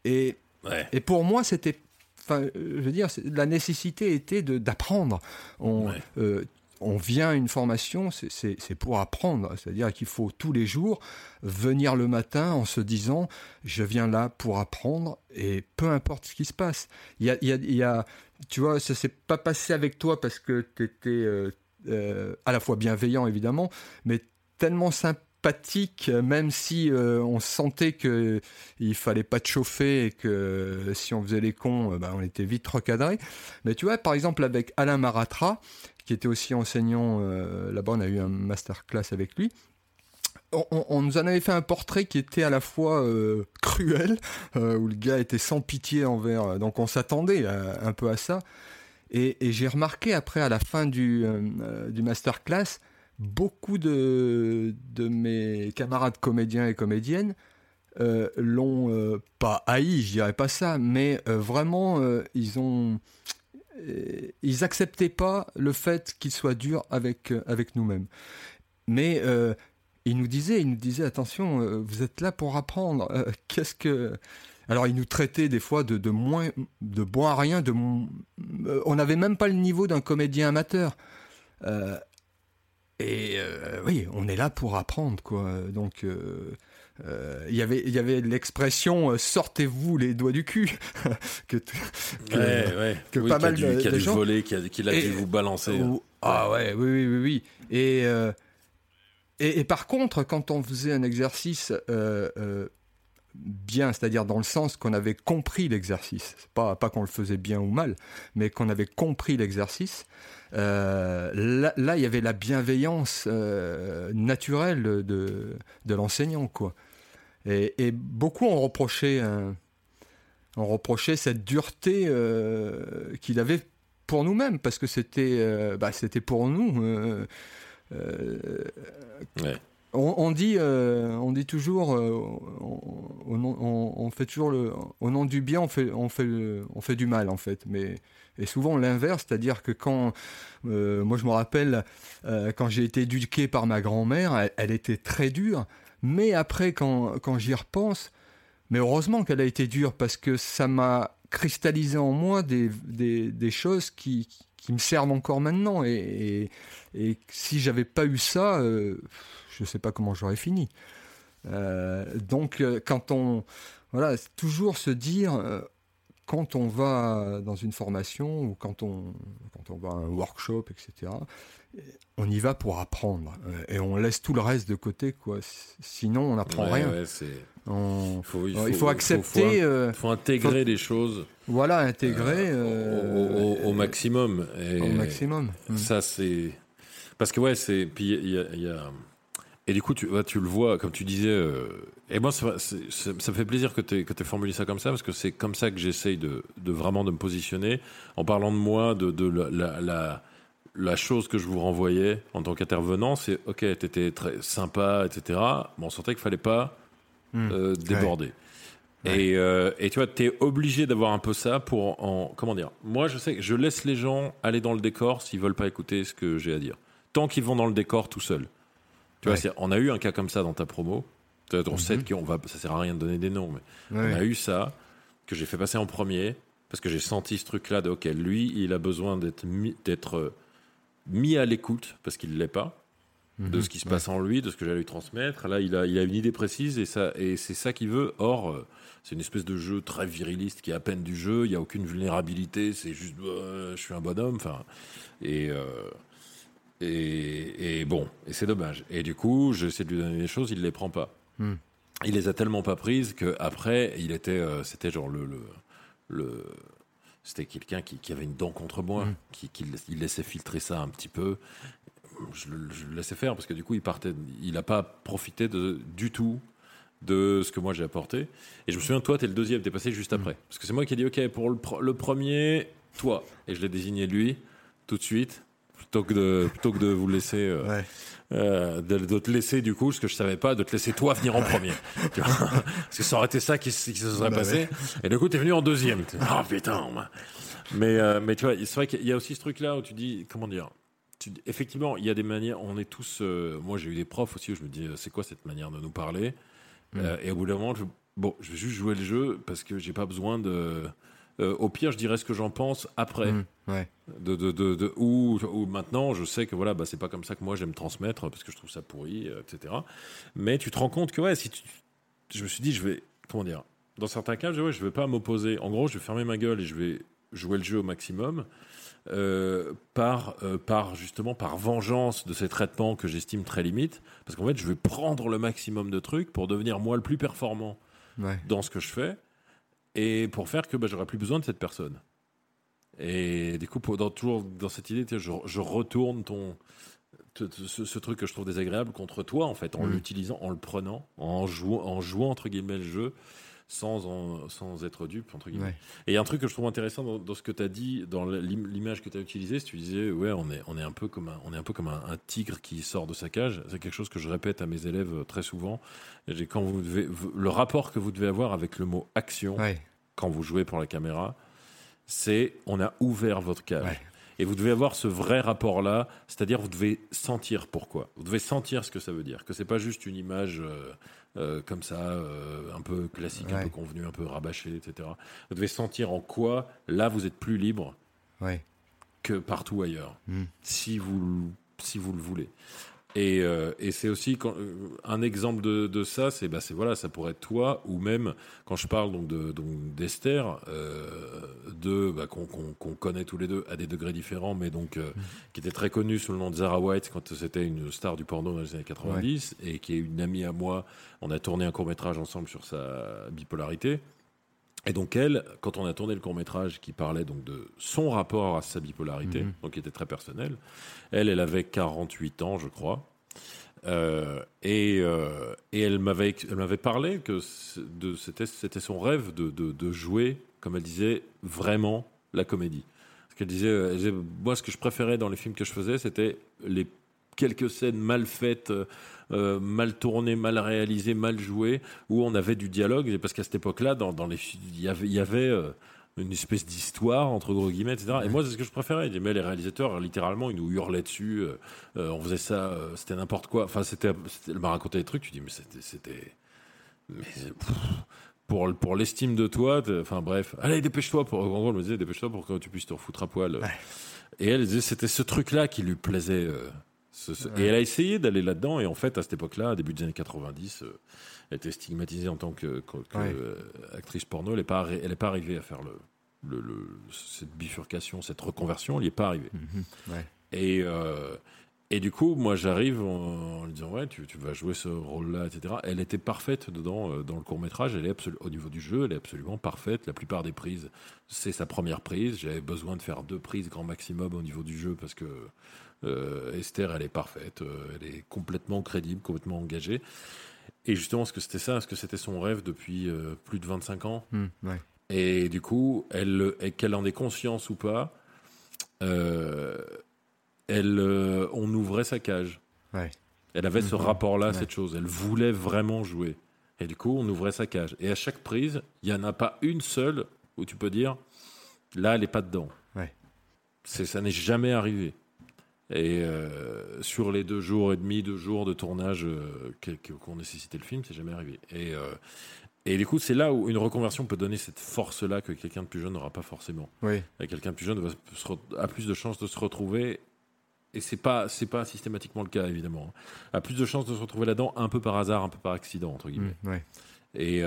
et, et pour moi, c'était Enfin, je veux dire, la nécessité était d'apprendre. On, euh, on vient à une formation, c'est pour apprendre. C'est-à-dire qu'il faut tous les jours venir le matin en se disant je viens là pour apprendre et peu importe ce qui se passe. Il y a, il y a, tu vois, ça s'est pas passé avec toi parce que tu étais euh, euh, à la fois bienveillant évidemment, mais tellement même si euh, on sentait que il fallait pas te chauffer et que si on faisait les cons, euh, bah, on était vite recadré. Mais tu vois, par exemple avec Alain Maratra, qui était aussi enseignant euh, là-bas, on a eu un masterclass avec lui. On, nous en avait fait un portrait qui était à la fois cruel, où le gars était sans pitié envers. donc on s'attendait un peu à ça. Et, j'ai remarqué après, à la fin du, du masterclass, beaucoup de, mes camarades comédiens et comédiennes euh, l'ont euh, pas haï, je dirais pas ça, mais euh, vraiment ils ont ils acceptaient pas le fait qu'il soit dur avec avec nous-mêmes. Mais ils nous disaient, ils nous disaient attention, vous êtes là pour apprendre. Qu'est-ce que alors ils nous traitaient des fois de, de moins de bon à rien, de on n'avait même pas le niveau d'un comédien amateur. Et euh, oui, on est là pour apprendre, quoi. Donc, euh, euh, y avait il y avait l'expression sortez-vous les doigts du cul que, que, pas mal de, qui a dû voler qui a, dû vous balancer ah ouais oui oui oui oui et, et, et par contre quand on faisait un exercice bien, c'est-à-dire dans le sens qu'on avait compris l'exercice, pas, pas qu'on le faisait bien ou mal, mais qu'on avait compris l'exercice. Euh, là, il y avait la bienveillance euh, naturelle de, l'enseignant, quoi. Et, beaucoup ont reproché, euh, ont reproché cette dureté qu'il avait pour nous-mêmes, parce que c'était, bah, c'était pour nous. On, dit, euh, on dit toujours, euh, on, fait toujours le, au nom du bien, on fait, on fait, on fait du mal en fait. Mais et souvent l'inverse, c'est-à-dire que quand, euh, moi je me rappelle, quand j'ai été éduqué par ma grand-mère, elle, était très dure. Mais après, quand, quand j'y repense, mais heureusement qu'elle a été dure parce que ça m'a cristallisé en moi des, des, des choses qui, qui me servent encore maintenant. Et, et, et si j'avais pas eu ça, je sais pas comment j'aurais fini. Euh, donc, euh, quand on. Voilà, toujours se dire, euh, quand on va dans une formation ou quand on, quand on va à un workshop, etc., on y va pour apprendre et on laisse tout le reste de côté, quoi. Sinon, on n'apprend Ouais, rien. ouais, c'est- On- faut- il, il faut, accepter, faut- faut- euh, faut intégrer les choses voilà, intégrer au, euh, au- au maximum. Et au maximum. Ça, c'est. Parce que, ouais, c'est. Puis, il y a. il y a- Et du coup, tu, ouais, tu le vois, comme tu disais. euh, Et moi, ça me fait plaisir que tu aies formulé ça comme ça, parce que c'est comme ça que j'essaye de, de vraiment de me positionner, en parlant de moi, de, de la, la, la- la chose que je vous renvoyais en tant qu'intervenant, c'est OK, tu étais très sympa, etc. Mais on sentait qu'il fallait pas Mm. euh, déborder. Et, euh, et tu vois, tu es obligé d'avoir un peu ça pour en. Comment dire Moi, je sais que je laisse les gens aller dans le décor s'ils veulent pas écouter ce que j'ai à dire. Tant qu'ils vont dans le décor tout seuls. Tu vois, Ouais. on a eu un cas comme ça dans ta promo. Peut-être On sait qu'on va. Ça sert à rien de donner des noms, mais Ouais. on a eu ça que j'ai fait passer en premier parce que j'ai senti ce truc-là de OK, lui, il a besoin d'être mis, d'être euh, mis à l'écoute parce qu'il l'est pas de Mhm. ce qui se passe en lui, de ce que j'allais lui transmettre. Là, il a, il a une idée précise et, ça, et c'est ça qu'il veut. Or, euh, c'est une espèce de jeu très viriliste qui est à peine du jeu. Il n'y a aucune vulnérabilité. C'est juste, euh, je suis un bonhomme. Enfin, et, euh, et, et bon, et c'est dommage. Et du coup, j'essaie de lui donner des choses, il ne les prend pas. Hmm. Il les a tellement pas prises qu'après, il était, euh, c'était genre le, le, le- c'était quelqu'un qui, qui avait une dent contre moi, Mm. qui, qui il laissait filtrer ça un petit peu. Je, le- je le laissais faire parce que du coup, il partait, il n'a pas profité de, du tout de ce que moi j'ai apporté. Et je me souviens, toi, t'es le deuxième, t'es passé juste après. Parce que c'est moi qui ai dit, OK, pour le premier, toi. Et je l'ai désigné lui, tout de suite, plutôt que de, plutôt que de vous laisser, euh, Ouais. euh, de, de te laisser du coup, ce que je savais pas, de te laisser toi venir en premier. Tu vois Parce que ça aurait été ça qui, qui se serait Bah passé. Et du coup, t'es venu en deuxième. Oh putain. moi. Mais, euh, mais tu vois, c'est vrai qu'il y a aussi ce truc-là où tu dis, comment dire tu, Effectivement, il y a des manières, on est tous. moi, j'ai eu des profs aussi où je me dis, c'est quoi cette manière de nous parler? Euh, Et au bout d'un moment, je, bon, je vais juste jouer le jeu parce que j'ai pas besoin de. Euh, au pire, je dirais ce que j'en pense après Mm. Ouais. de, de, de, de- ou, ou maintenant je sais que voilà bah, c'est pas comme ça que moi j'aime transmettre parce que je trouve ça pourri euh, etc mais tu te rends compte que ouais si tu, je me suis dit je vais comment dire dans certains cas je, ouais, je vais pas m'opposer en gros je vais fermer ma gueule et je vais jouer le jeu au maximum euh, par euh, par justement par vengeance de ces traitements que j'estime très limites parce qu'en fait je vais prendre le maximum de trucs pour devenir moi le plus performant Ouais. dans ce que je fais et pour faire que bah, j'aurai plus besoin de cette personne. Et du coup, dans, toujours dans cette idée, je, je retourne ton, te- te- ce, ce truc que je trouve désagréable contre toi, en fait, en Mm. l'utilisant, en le prenant, en jouant, en jouant entre guillemets le jeu, sans, en- sans être dupe, entre guillemets. Ouais. Et il y a un truc que je trouve intéressant dans, dans ce que tu as dit, dans l'im- l'image que tu as utilisée, tu disais, ouais, on est, on est un peu comme, un, on est un, peu comme un, un tigre qui sort de sa cage. C'est quelque chose que je répète à mes élèves euh, très souvent. J'ai- Quand vous devez, le rapport que vous devez avoir avec le mot action, Ouais. quand vous jouez pour la caméra, c'est on a ouvert votre cage. Ouais. Et vous devez avoir ce vrai rapport-là, c'est-à-dire vous devez sentir pourquoi. Vous devez sentir ce que ça veut dire, que c'est pas juste une image euh, euh, comme ça, euh, un peu classique, un peu convenue, un peu rabâchée, etc. Vous devez sentir en quoi là vous êtes plus libre Ouais. que partout ailleurs, Mm. si vous si vous le voulez. Et, euh, et c'est aussi quand, euh, un exemple de, de ça, c'est bah c'est voilà, ça pourrait être toi ou même quand je parle donc de donc d'Esther, euh, de bah, qu'on connaît tous les deux à des degrés différents, mais donc euh, qui était très connue sous le nom de Zara White quand c'était une star du porno dans les années 90 et qui est une amie à moi. On a tourné un court métrage ensemble sur sa bipolarité. Et donc elle, quand on a tourné le court métrage qui parlait donc de son rapport à sa bipolarité, Mhm. donc qui était très personnel, elle, elle avait 48 ans, je crois, Euh, et, euh, et elle m'avait elle m'avait parlé que c'était c'était son rêve de, de, de jouer, comme elle disait, vraiment la comédie. Parce qu'elle disait, elle disait, moi, ce que je préférais dans les films que je faisais, c'était les quelques scènes mal faites, euh, euh, mal tournées, mal réalisées, mal jouées, où on avait du dialogue. Parce qu'à cette époque-là, dans, dans les, il y avait, il y avait euh, une espèce d'histoire entre gros guillemets, etc. Et moi, c'est ce que je préférais. Mais les réalisateurs, littéralement, ils nous hurlaient dessus. euh, on faisait ça, c'était n'importe quoi. Enfin, c'était, elle m'a raconté des trucs. Tu dis, mais c'était, mais pff, pour, pour l'estime de toi, enfin bref, allez, dépêche-toi. Pour, en gros, elle me disait, dépêche-toi pour que tu puisses te refoutre à poil. Et elle disait, c'était ce truc-là qui lui plaisait. Euh, et elle a essayé d'aller là-dedans. Et en fait, à cette époque-là, début des années 90, euh, elle était stigmatisée en tant que, euh, actrice porno. Elle n'est pas, elle est pas arrivée à faire le, le, cette bifurcation, cette reconversion. Elle n'y est pas arrivée. Mhm. Et et du coup, moi, j'arrive en, lui disant ouais, tu, tu vas jouer ce rôle-là, etc. Elle était parfaite dedans euh, dans le court métrage. Elle est au niveau du jeu, elle est absolument parfaite. La plupart des prises, c'est sa première prise. J'avais besoin de faire deux prises grand maximum au niveau du jeu parce que euh, Esther, elle est parfaite. Euh, elle est complètement crédible, complètement engagée. Et justement, est-ce que c'était ça? Est-ce que c'était son rêve depuis plus de 25 ans? Mmh, Et du coup, elle, qu'elle en ait conscience ou pas? Euh, elle, euh, on ouvrait sa cage. Elle avait ce mhm. rapport-là, cette chose. Elle voulait vraiment jouer. Et du coup, on ouvrait sa cage. Et à chaque prise, il n'y en a pas une seule où tu peux dire, là, elle n'est pas dedans. Ça n'est jamais arrivé. Et euh, sur les deux jours et demi, deux jours de tournage euh, qu'ont nécessité le film, c'est jamais arrivé. Et, et du coup, c'est là où une reconversion peut donner cette force-là que quelqu'un de plus jeune n'aura pas forcément. Oui. Quelqu'un de plus jeune a plus de chances de se retrouver et c'est pas c'est pas systématiquement le cas évidemment, a plus de chances de se retrouver là-dedans un peu par hasard, un peu par accident entre guillemets. Mmh, et,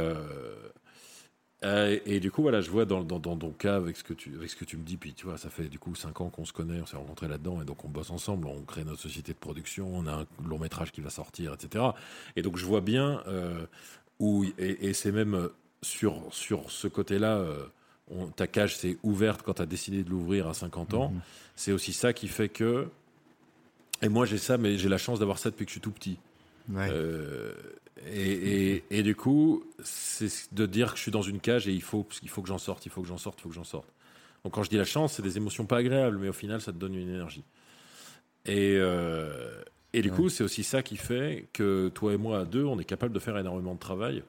euh, euh, et du coup voilà, je vois dans, dans, dans, ton cas avec ce que tu avec ce que tu me dis, puis tu vois, ça fait du coup cinq ans qu'on se connaît, on s'est rencontrés là-dedans et donc on bosse ensemble, on crée notre société de production, on a un long métrage qui va sortir, etc. Et donc je vois bien euh, où et, c'est même sur sur ce côté-là. ta cage s'est ouverte quand tu as décidé de l'ouvrir à 50 ans. Mmh. C'est aussi ça qui fait que et moi, j'ai ça, mais j'ai la chance d'avoir ça depuis que je suis tout petit. Euh, et, et, du coup, c'est de dire que je suis dans une cage et il faut, il faut que j'en sorte, il faut que j'en sorte, il faut que j'en sorte. Donc quand je dis la chance, c'est des émotions pas agréables, mais au final, ça te donne une énergie. Et, euh, et du coup, c'est aussi ça qui fait que toi et moi, à deux, on est capable de faire énormément de travail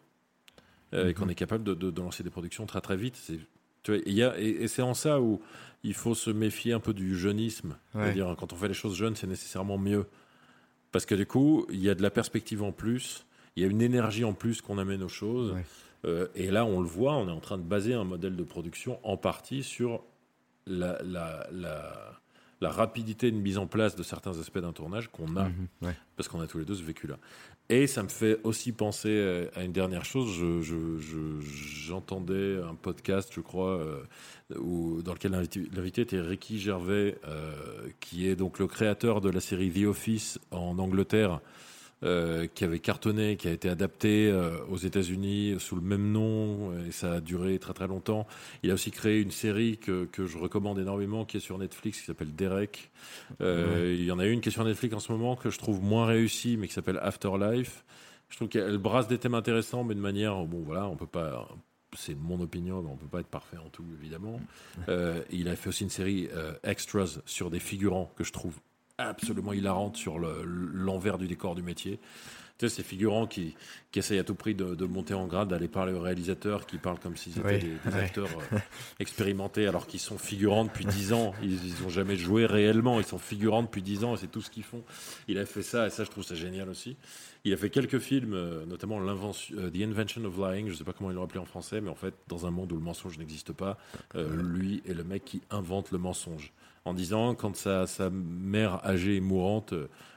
euh, et qu'on mhm. est capable de, de, lancer des productions très très vite. Tu et, et c'est en ça où il faut se méfier un peu du jeunisme. C'est-à-dire, quand on fait les choses jeunes, c'est nécessairement mieux. Parce que du coup, il y a de la perspective en plus, il y a une énergie en plus qu'on amène aux choses. Euh, et là, on le voit, on est en train de baser un modèle de production en partie sur la, la, la, rapidité de mise en place de certains aspects d'un tournage qu'on a, mhm, parce qu'on a tous les deux ce vécu-là. Et ça me fait aussi penser euh, à une dernière chose. J'entendais un podcast, je crois, euh, où, dans lequel l'invité était Ricky Gervais, euh, qui est donc le créateur de la série The Office en Angleterre, euh, qui avait cartonné, qui a été adapté euh, aux États-Unis sous le même nom, et ça a duré très très longtemps. Il a aussi créé une série que, que je recommande énormément, qui est sur Netflix, qui s'appelle Derek. Il y en a une qui est sur Netflix en ce moment que je trouve moins réussie, mais qui s'appelle Afterlife. Je trouve qu'elle brasse des thèmes intéressants, mais de manière, bon voilà, on peut pas c'est mon opinion, mais on peut pas être parfait en tout, évidemment. Euh, il a fait aussi une série euh, Extras sur des figurants que je trouve absolument hilarantes sur l'envers du décor du métier. Tu sais, ces figurants qui, qui essayent à tout prix de, monter en grade, d'aller parler aux réalisateurs, qui parlent comme s'ils étaient des, acteurs euh, expérimentés, alors qu'ils sont figurants depuis 10 ans. Ils n'ont jamais joué réellement, ils sont figurants depuis 10 ans et c'est tout ce qu'ils font. Il a fait ça et ça, je trouve ça génial aussi. Il a fait quelques films, euh, notamment euh, The Invention of Lying, je ne sais pas comment ils l'ont appelé en français, mais en fait, dans un monde où le mensonge n'existe pas, euh, lui est le mec qui invente le mensonge. En disant, quand sa, sa mère âgée et mourante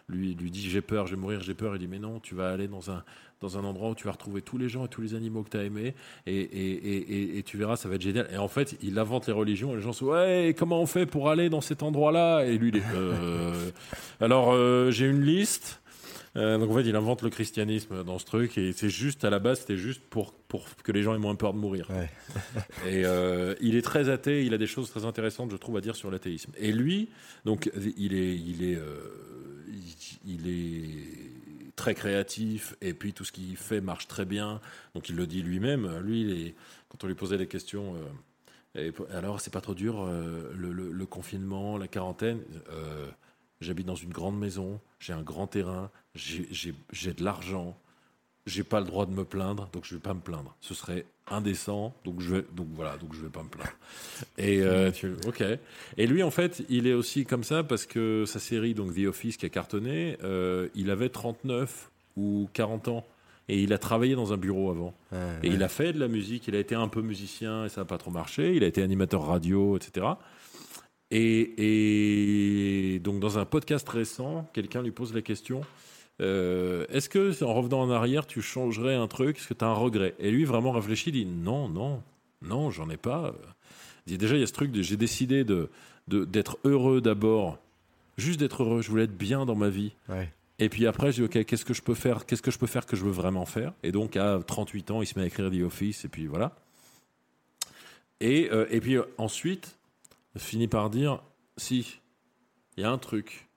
lui, lui dit J'ai peur, je vais mourir, j'ai peur, il dit Mais non, tu vas aller dans un, dans un endroit où tu vas retrouver tous les gens et tous les animaux que tu as aimés, et, et, et, et, tu verras, ça va être génial. Et en fait, il invente les religions, et les gens sont Ouais, comment on fait pour aller dans cet endroit-là? Et lui, il est Alors, j'ai une liste. Euh, donc en fait, il invente le christianisme dans ce truc et c'est juste à la base, c'était juste pour pour que les gens aient moins peur de mourir. et euh, il est très athée, il a des choses très intéressantes, je trouve, à dire sur l'athéisme. Et lui, donc il est il est euh, il, est très créatif et puis tout ce qu'il fait marche très bien. Donc il le dit lui-même. Lui, il est, quand on lui posait des questions. Et alors, c'est pas trop dur, le, le, le, confinement, la quarantaine. J'habite dans une grande maison, j'ai un grand terrain, j'ai de l'argent, j'ai pas le droit de me plaindre, donc je vais pas me plaindre. Ce serait indécent, donc je vais, donc voilà, donc je vais pas me plaindre. Et euh, ok. Et lui, en fait, il est aussi comme ça parce que sa série, donc The Office, qui a cartonné, euh, il avait 39 ou 40 ans. Et il a travaillé dans un bureau avant. et il a fait de la musique. Il a été un peu musicien et ça n'a pas trop marché. Il a été animateur radio, etc. Et, et donc, dans un podcast récent, quelqu'un lui pose la question euh, est-ce que, en revenant en arrière, tu changerais un truc? Est-ce que tu as un regret? Et lui, vraiment réfléchi, dit non, non, non, j'en ai pas. Il dit déjà, il y a ce truc de j'ai décidé de, d'être heureux d'abord, juste d'être heureux. Je voulais être bien dans ma vie. Et puis après, je dis, OK, qu'est-ce que je peux faire Qu'est-ce que je peux faire que je veux vraiment faire? Et donc, à 38 ans, il se met à écrire The Office, et puis voilà. Et, euh, et puis ensuite, finit par dire, si, il y a un truc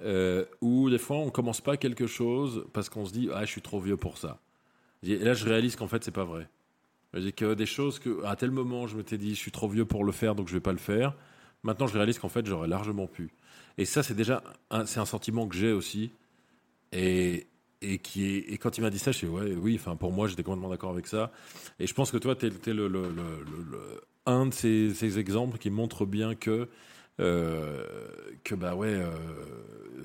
euh, où des fois on commence pas quelque chose parce qu'on se dit ah je suis trop vieux pour ça. Et là je réalise qu'en fait c'est pas vrai. J'ai que des choses que à tel moment je m'étais dit je suis trop vieux pour le faire donc je vais pas le faire. Maintenant je réalise qu'en fait j'aurais largement pu. Et ça c'est déjà c'est un sentiment que j'ai aussi et et qui est et quand il m'a dit ça je suis ouais oui enfin pour moi j'étais complètement d'accord avec ça. Et je pense que toi tu es, le, le, le, un de ces, ces exemples qui montre bien que euh, que bah ouais, euh,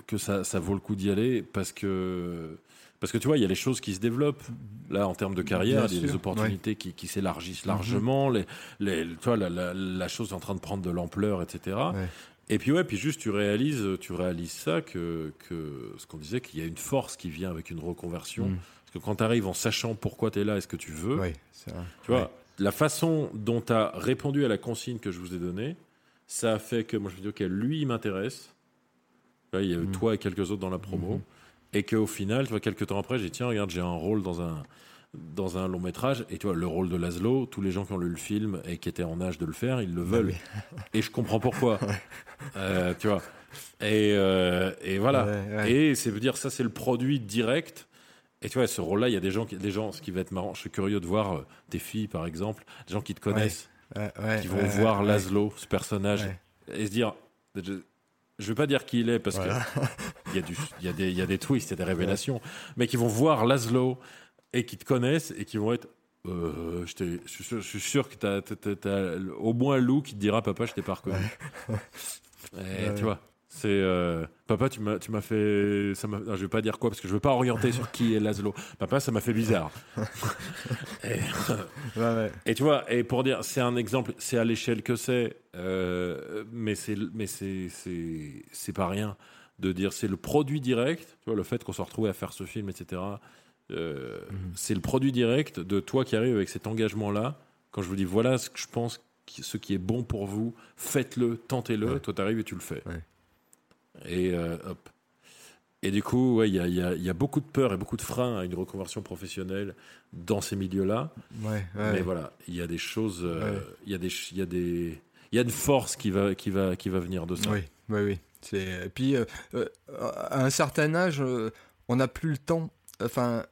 que ça, ça vaut le coup d'y aller parce que parce que tu vois, il y a les choses qui se développent. Là en termes de carrière, il y a des opportunités qui, qui s'élargissent mhm. largement, les, les, tu vois, la, la, la, chose est en train de prendre de l'ampleur, etc. Et puis ouais, puis juste tu réalises, tu réalises ça que, que ce qu'on disait qu'il y a une force qui vient avec une reconversion. Mhm. Parce que quand tu arrives en sachant pourquoi tu es là et ce que tu veux, tu vois, la façon dont tu as répondu à la consigne que je vous ai donnée, ça a fait que moi je me dis, ok, lui il m'intéresse. Il y a eu mm. toi et quelques autres dans la promo. Mm-hmm. Et qu'au final, tu vois, quelques temps après, j'ai dit, tiens, regarde, j'ai un rôle dans un, dans un long métrage. Et tu vois, le rôle de Laszlo, tous les gens qui ont lu le film et qui étaient en âge de le faire, ils le ah veulent. et je comprends pourquoi. euh, tu vois. Et, euh, et voilà. Et c'est veut dire, ça, c'est le produit direct. Et tu vois, ce rôle-là, il y a des gens, qui, des gens, ce qui va être marrant, je suis curieux de voir euh, tes filles, par exemple, des gens qui te connaissent qui vont voir Laszlo, ce personnage, et se dire, je, je vais pas dire qui il est parce qu'il que y a du, il y a des, il y a des twists, il y a des révélations, mais qui vont voir Laszlo et qui te connaissent et qui vont être, euh, je, je, suis sûr que tu as, au moins Lou qui te dira papa je t'ai pas reconnu. tu vois c'est euh, papa, tu m'as, tu m'as fait, ça je vais pas dire quoi parce que je veux pas orienter sur qui est Laszlo. Papa, ça m'a fait bizarre. et, tu vois, et pour dire, c'est un exemple, c'est à l'échelle que c'est, euh, mais c'est, mais c'est, c'est, c'est pas rien de dire, c'est le produit direct. Tu vois, le fait qu'on se retrouve à faire ce film, etc. Euh, mhm. C'est le produit direct de toi qui arrive avec cet engagement-là. Quand je vous dis, voilà ce que je pense, ce qui est bon pour vous, faites-le, tentez-le. Toi, tu arrives et tu le fais. Et euh, hop. Et du coup, il ouais, y, a, y, a, beaucoup de peur et beaucoup de freins à une reconversion professionnelle dans ces milieux-là. Mais voilà, il y a des choses, euh, il y a des, il y a des, il y a une force qui va, qui va, qui va venir de ça. Oui, oui, oui. C'est, et puis, euh, à un certain âge, on n'a plus le temps. Enfin,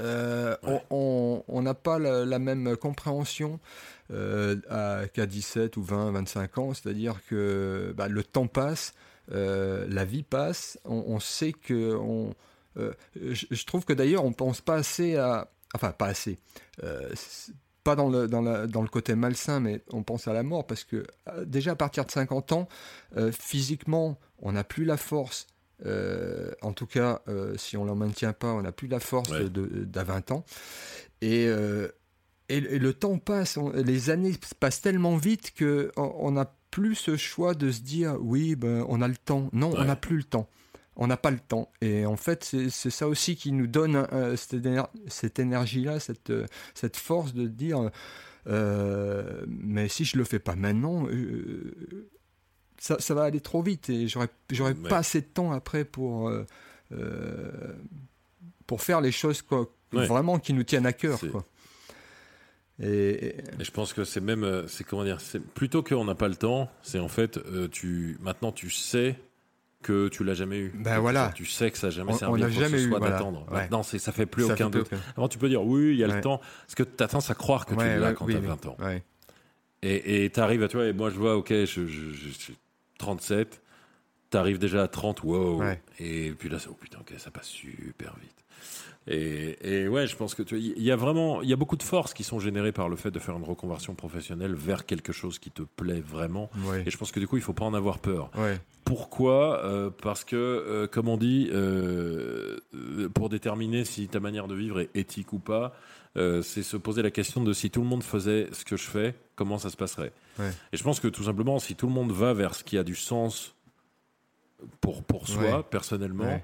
on n'a pas la, même compréhension qu'à 17 ou 20, 25 ans. C'est-à-dire que bah, le temps passe. Euh, la vie passe, on, sait que on, euh, je, trouve que d'ailleurs on pense pas assez à, enfin pas assez, euh, pas dans le, dans, dans, le côté malsain, mais on pense à la mort parce que déjà à partir de 50 ans, physiquement, on n'a plus la force. En tout cas, si on ne l'en maintient pas, on n'a plus la force d'à 20 ans. Et, et, le temps passe, les années passent tellement vite qu'on on a plus ce choix de se dire oui, ben, on a le temps. Non, on n'a plus le temps. On n'a pas le temps. Et en fait, c'est ça aussi qui nous donne euh, cette, énergie-là, cette, euh, cette force de dire euh, mais si je le fais pas maintenant, ça, ça, va aller trop vite et j'aurais j'aurais pas assez de temps après pour pour faire les choses quoi, vraiment qui nous tiennent à cœur. Quoi. Et, je pense que c'est même, euh, c'est comment dire, c'est plutôt qu'on n'a pas le temps, c'est en fait, euh, tu maintenant tu sais que tu l'as jamais eu. Ben voilà. Tu sais que ça n'a jamais servi à quoi que ce soit d'attendre. Maintenant, c'est, ça fait plus aucun doute. Avant, tu peux dire oui, il y a le temps, parce que tu as tendance à croire que tu l'as quand tu as 20 ans. Et tu arrives à, tu vois, et moi je vois, ok, je, je, je, je 37, tu arrives déjà à 30, wow. Et puis là, c'est, oh putain, ça passe super vite. Et, ouais, je pense que il y a vraiment, il y a beaucoup de forces qui sont générées par le fait de faire une reconversion professionnelle vers quelque chose qui te plaît vraiment. Et je pense que du coup, il faut pas en avoir peur. Pourquoi? Euh, Parce que, euh, comme on dit, euh, pour déterminer si ta manière de vivre est éthique ou pas, c'est se poser la question de si tout le monde faisait ce que je fais, comment ça se passerait. Et je pense que tout simplement, si tout le monde va vers ce qui a du sens pour, pour soi, personnellement,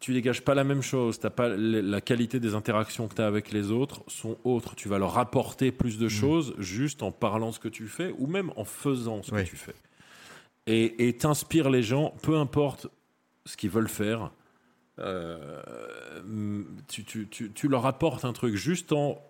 tu dégages pas la même chose. T'as pas la qualité des interactions que tu as avec les autres sont autres. Tu vas leur apporter plus de mm. choses juste en parlant ce que tu fais ou même en faisant ce que tu fais et t'inspires les gens, peu importe ce qu'ils veulent faire. Euh, tu, tu, tu, tu, leur apportes un truc juste en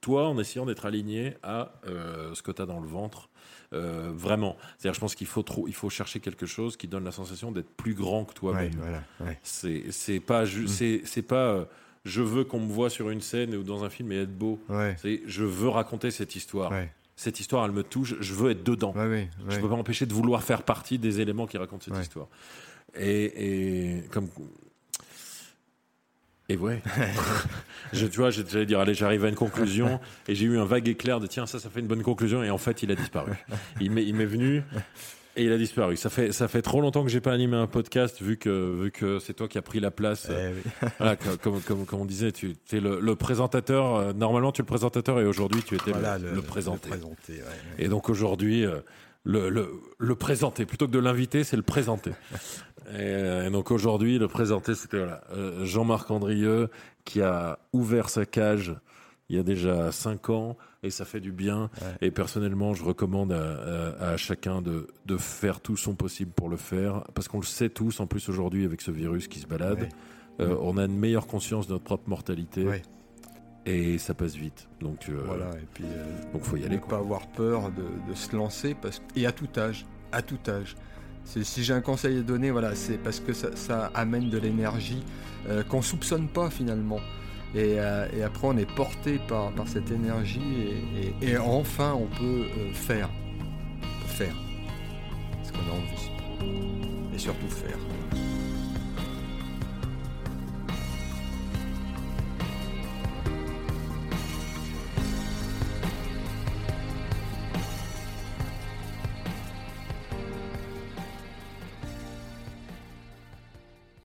toi, en essayant d'être aligné à euh, ce que tu as dans le ventre. Euh, vraiment. C'est-à-dire, je pense qu'il faut trop, il faut chercher quelque chose qui donne la sensation d'être plus grand que toi-même. Ouais, C'est pas, mm. c'est pas je veux qu'on me voit sur une scène ou dans un film et être beau. C'est je veux raconter cette histoire cette histoire, elle me touche, je veux être dedans. Je ne peux pas m'empêcher de vouloir faire partie des éléments qui racontent cette histoire. Et, comme. Et ouais. je, tu vois, j'allais dire, allez, j'arrive à une conclusion, et j'ai eu un vague éclair de tiens, ça, ça fait une bonne conclusion, et en fait, il a disparu. Il m'est venu, et il a disparu. Ça fait, ça fait trop longtemps que j'ai pas animé un podcast, vu que, vu que c'est toi qui as pris la place. Eh comme, comme, comme, on disait, tu es le, présentateur. Euh, normalement, tu es le présentateur et aujourd'hui, tu étais le, le, présenté. et donc aujourd'hui, euh, le, le, le, présenter. Plutôt que de l'inviter, c'est le présenter. Et, donc aujourd'hui, le présenter, c'était voilà, euh, Jean-Marc Andrieux qui a ouvert sa cage il y a déjà cinq ans et ça fait du bien. Et personnellement, je recommande à, chacun de, de, faire tout son possible pour le faire, parce qu'on le sait tous, en plus aujourd'hui avec ce virus qui se balade, euh, on a une meilleure conscience de notre propre mortalité. Et ça passe vite. Donc, euh, voilà, et puis, euh, donc faut y aller. Ne pas avoir peur de, de, se lancer, parce... et à tout âge. À tout âge. Si j'ai un conseil à donner, voilà, c'est parce que ça, amène de l'énergie qu'on soupçonne pas finalement. Euh, et, après, on est porté par, cette énergie et, enfin, on peut euh, faire. faire ce qu'on a envie. Et surtout faire.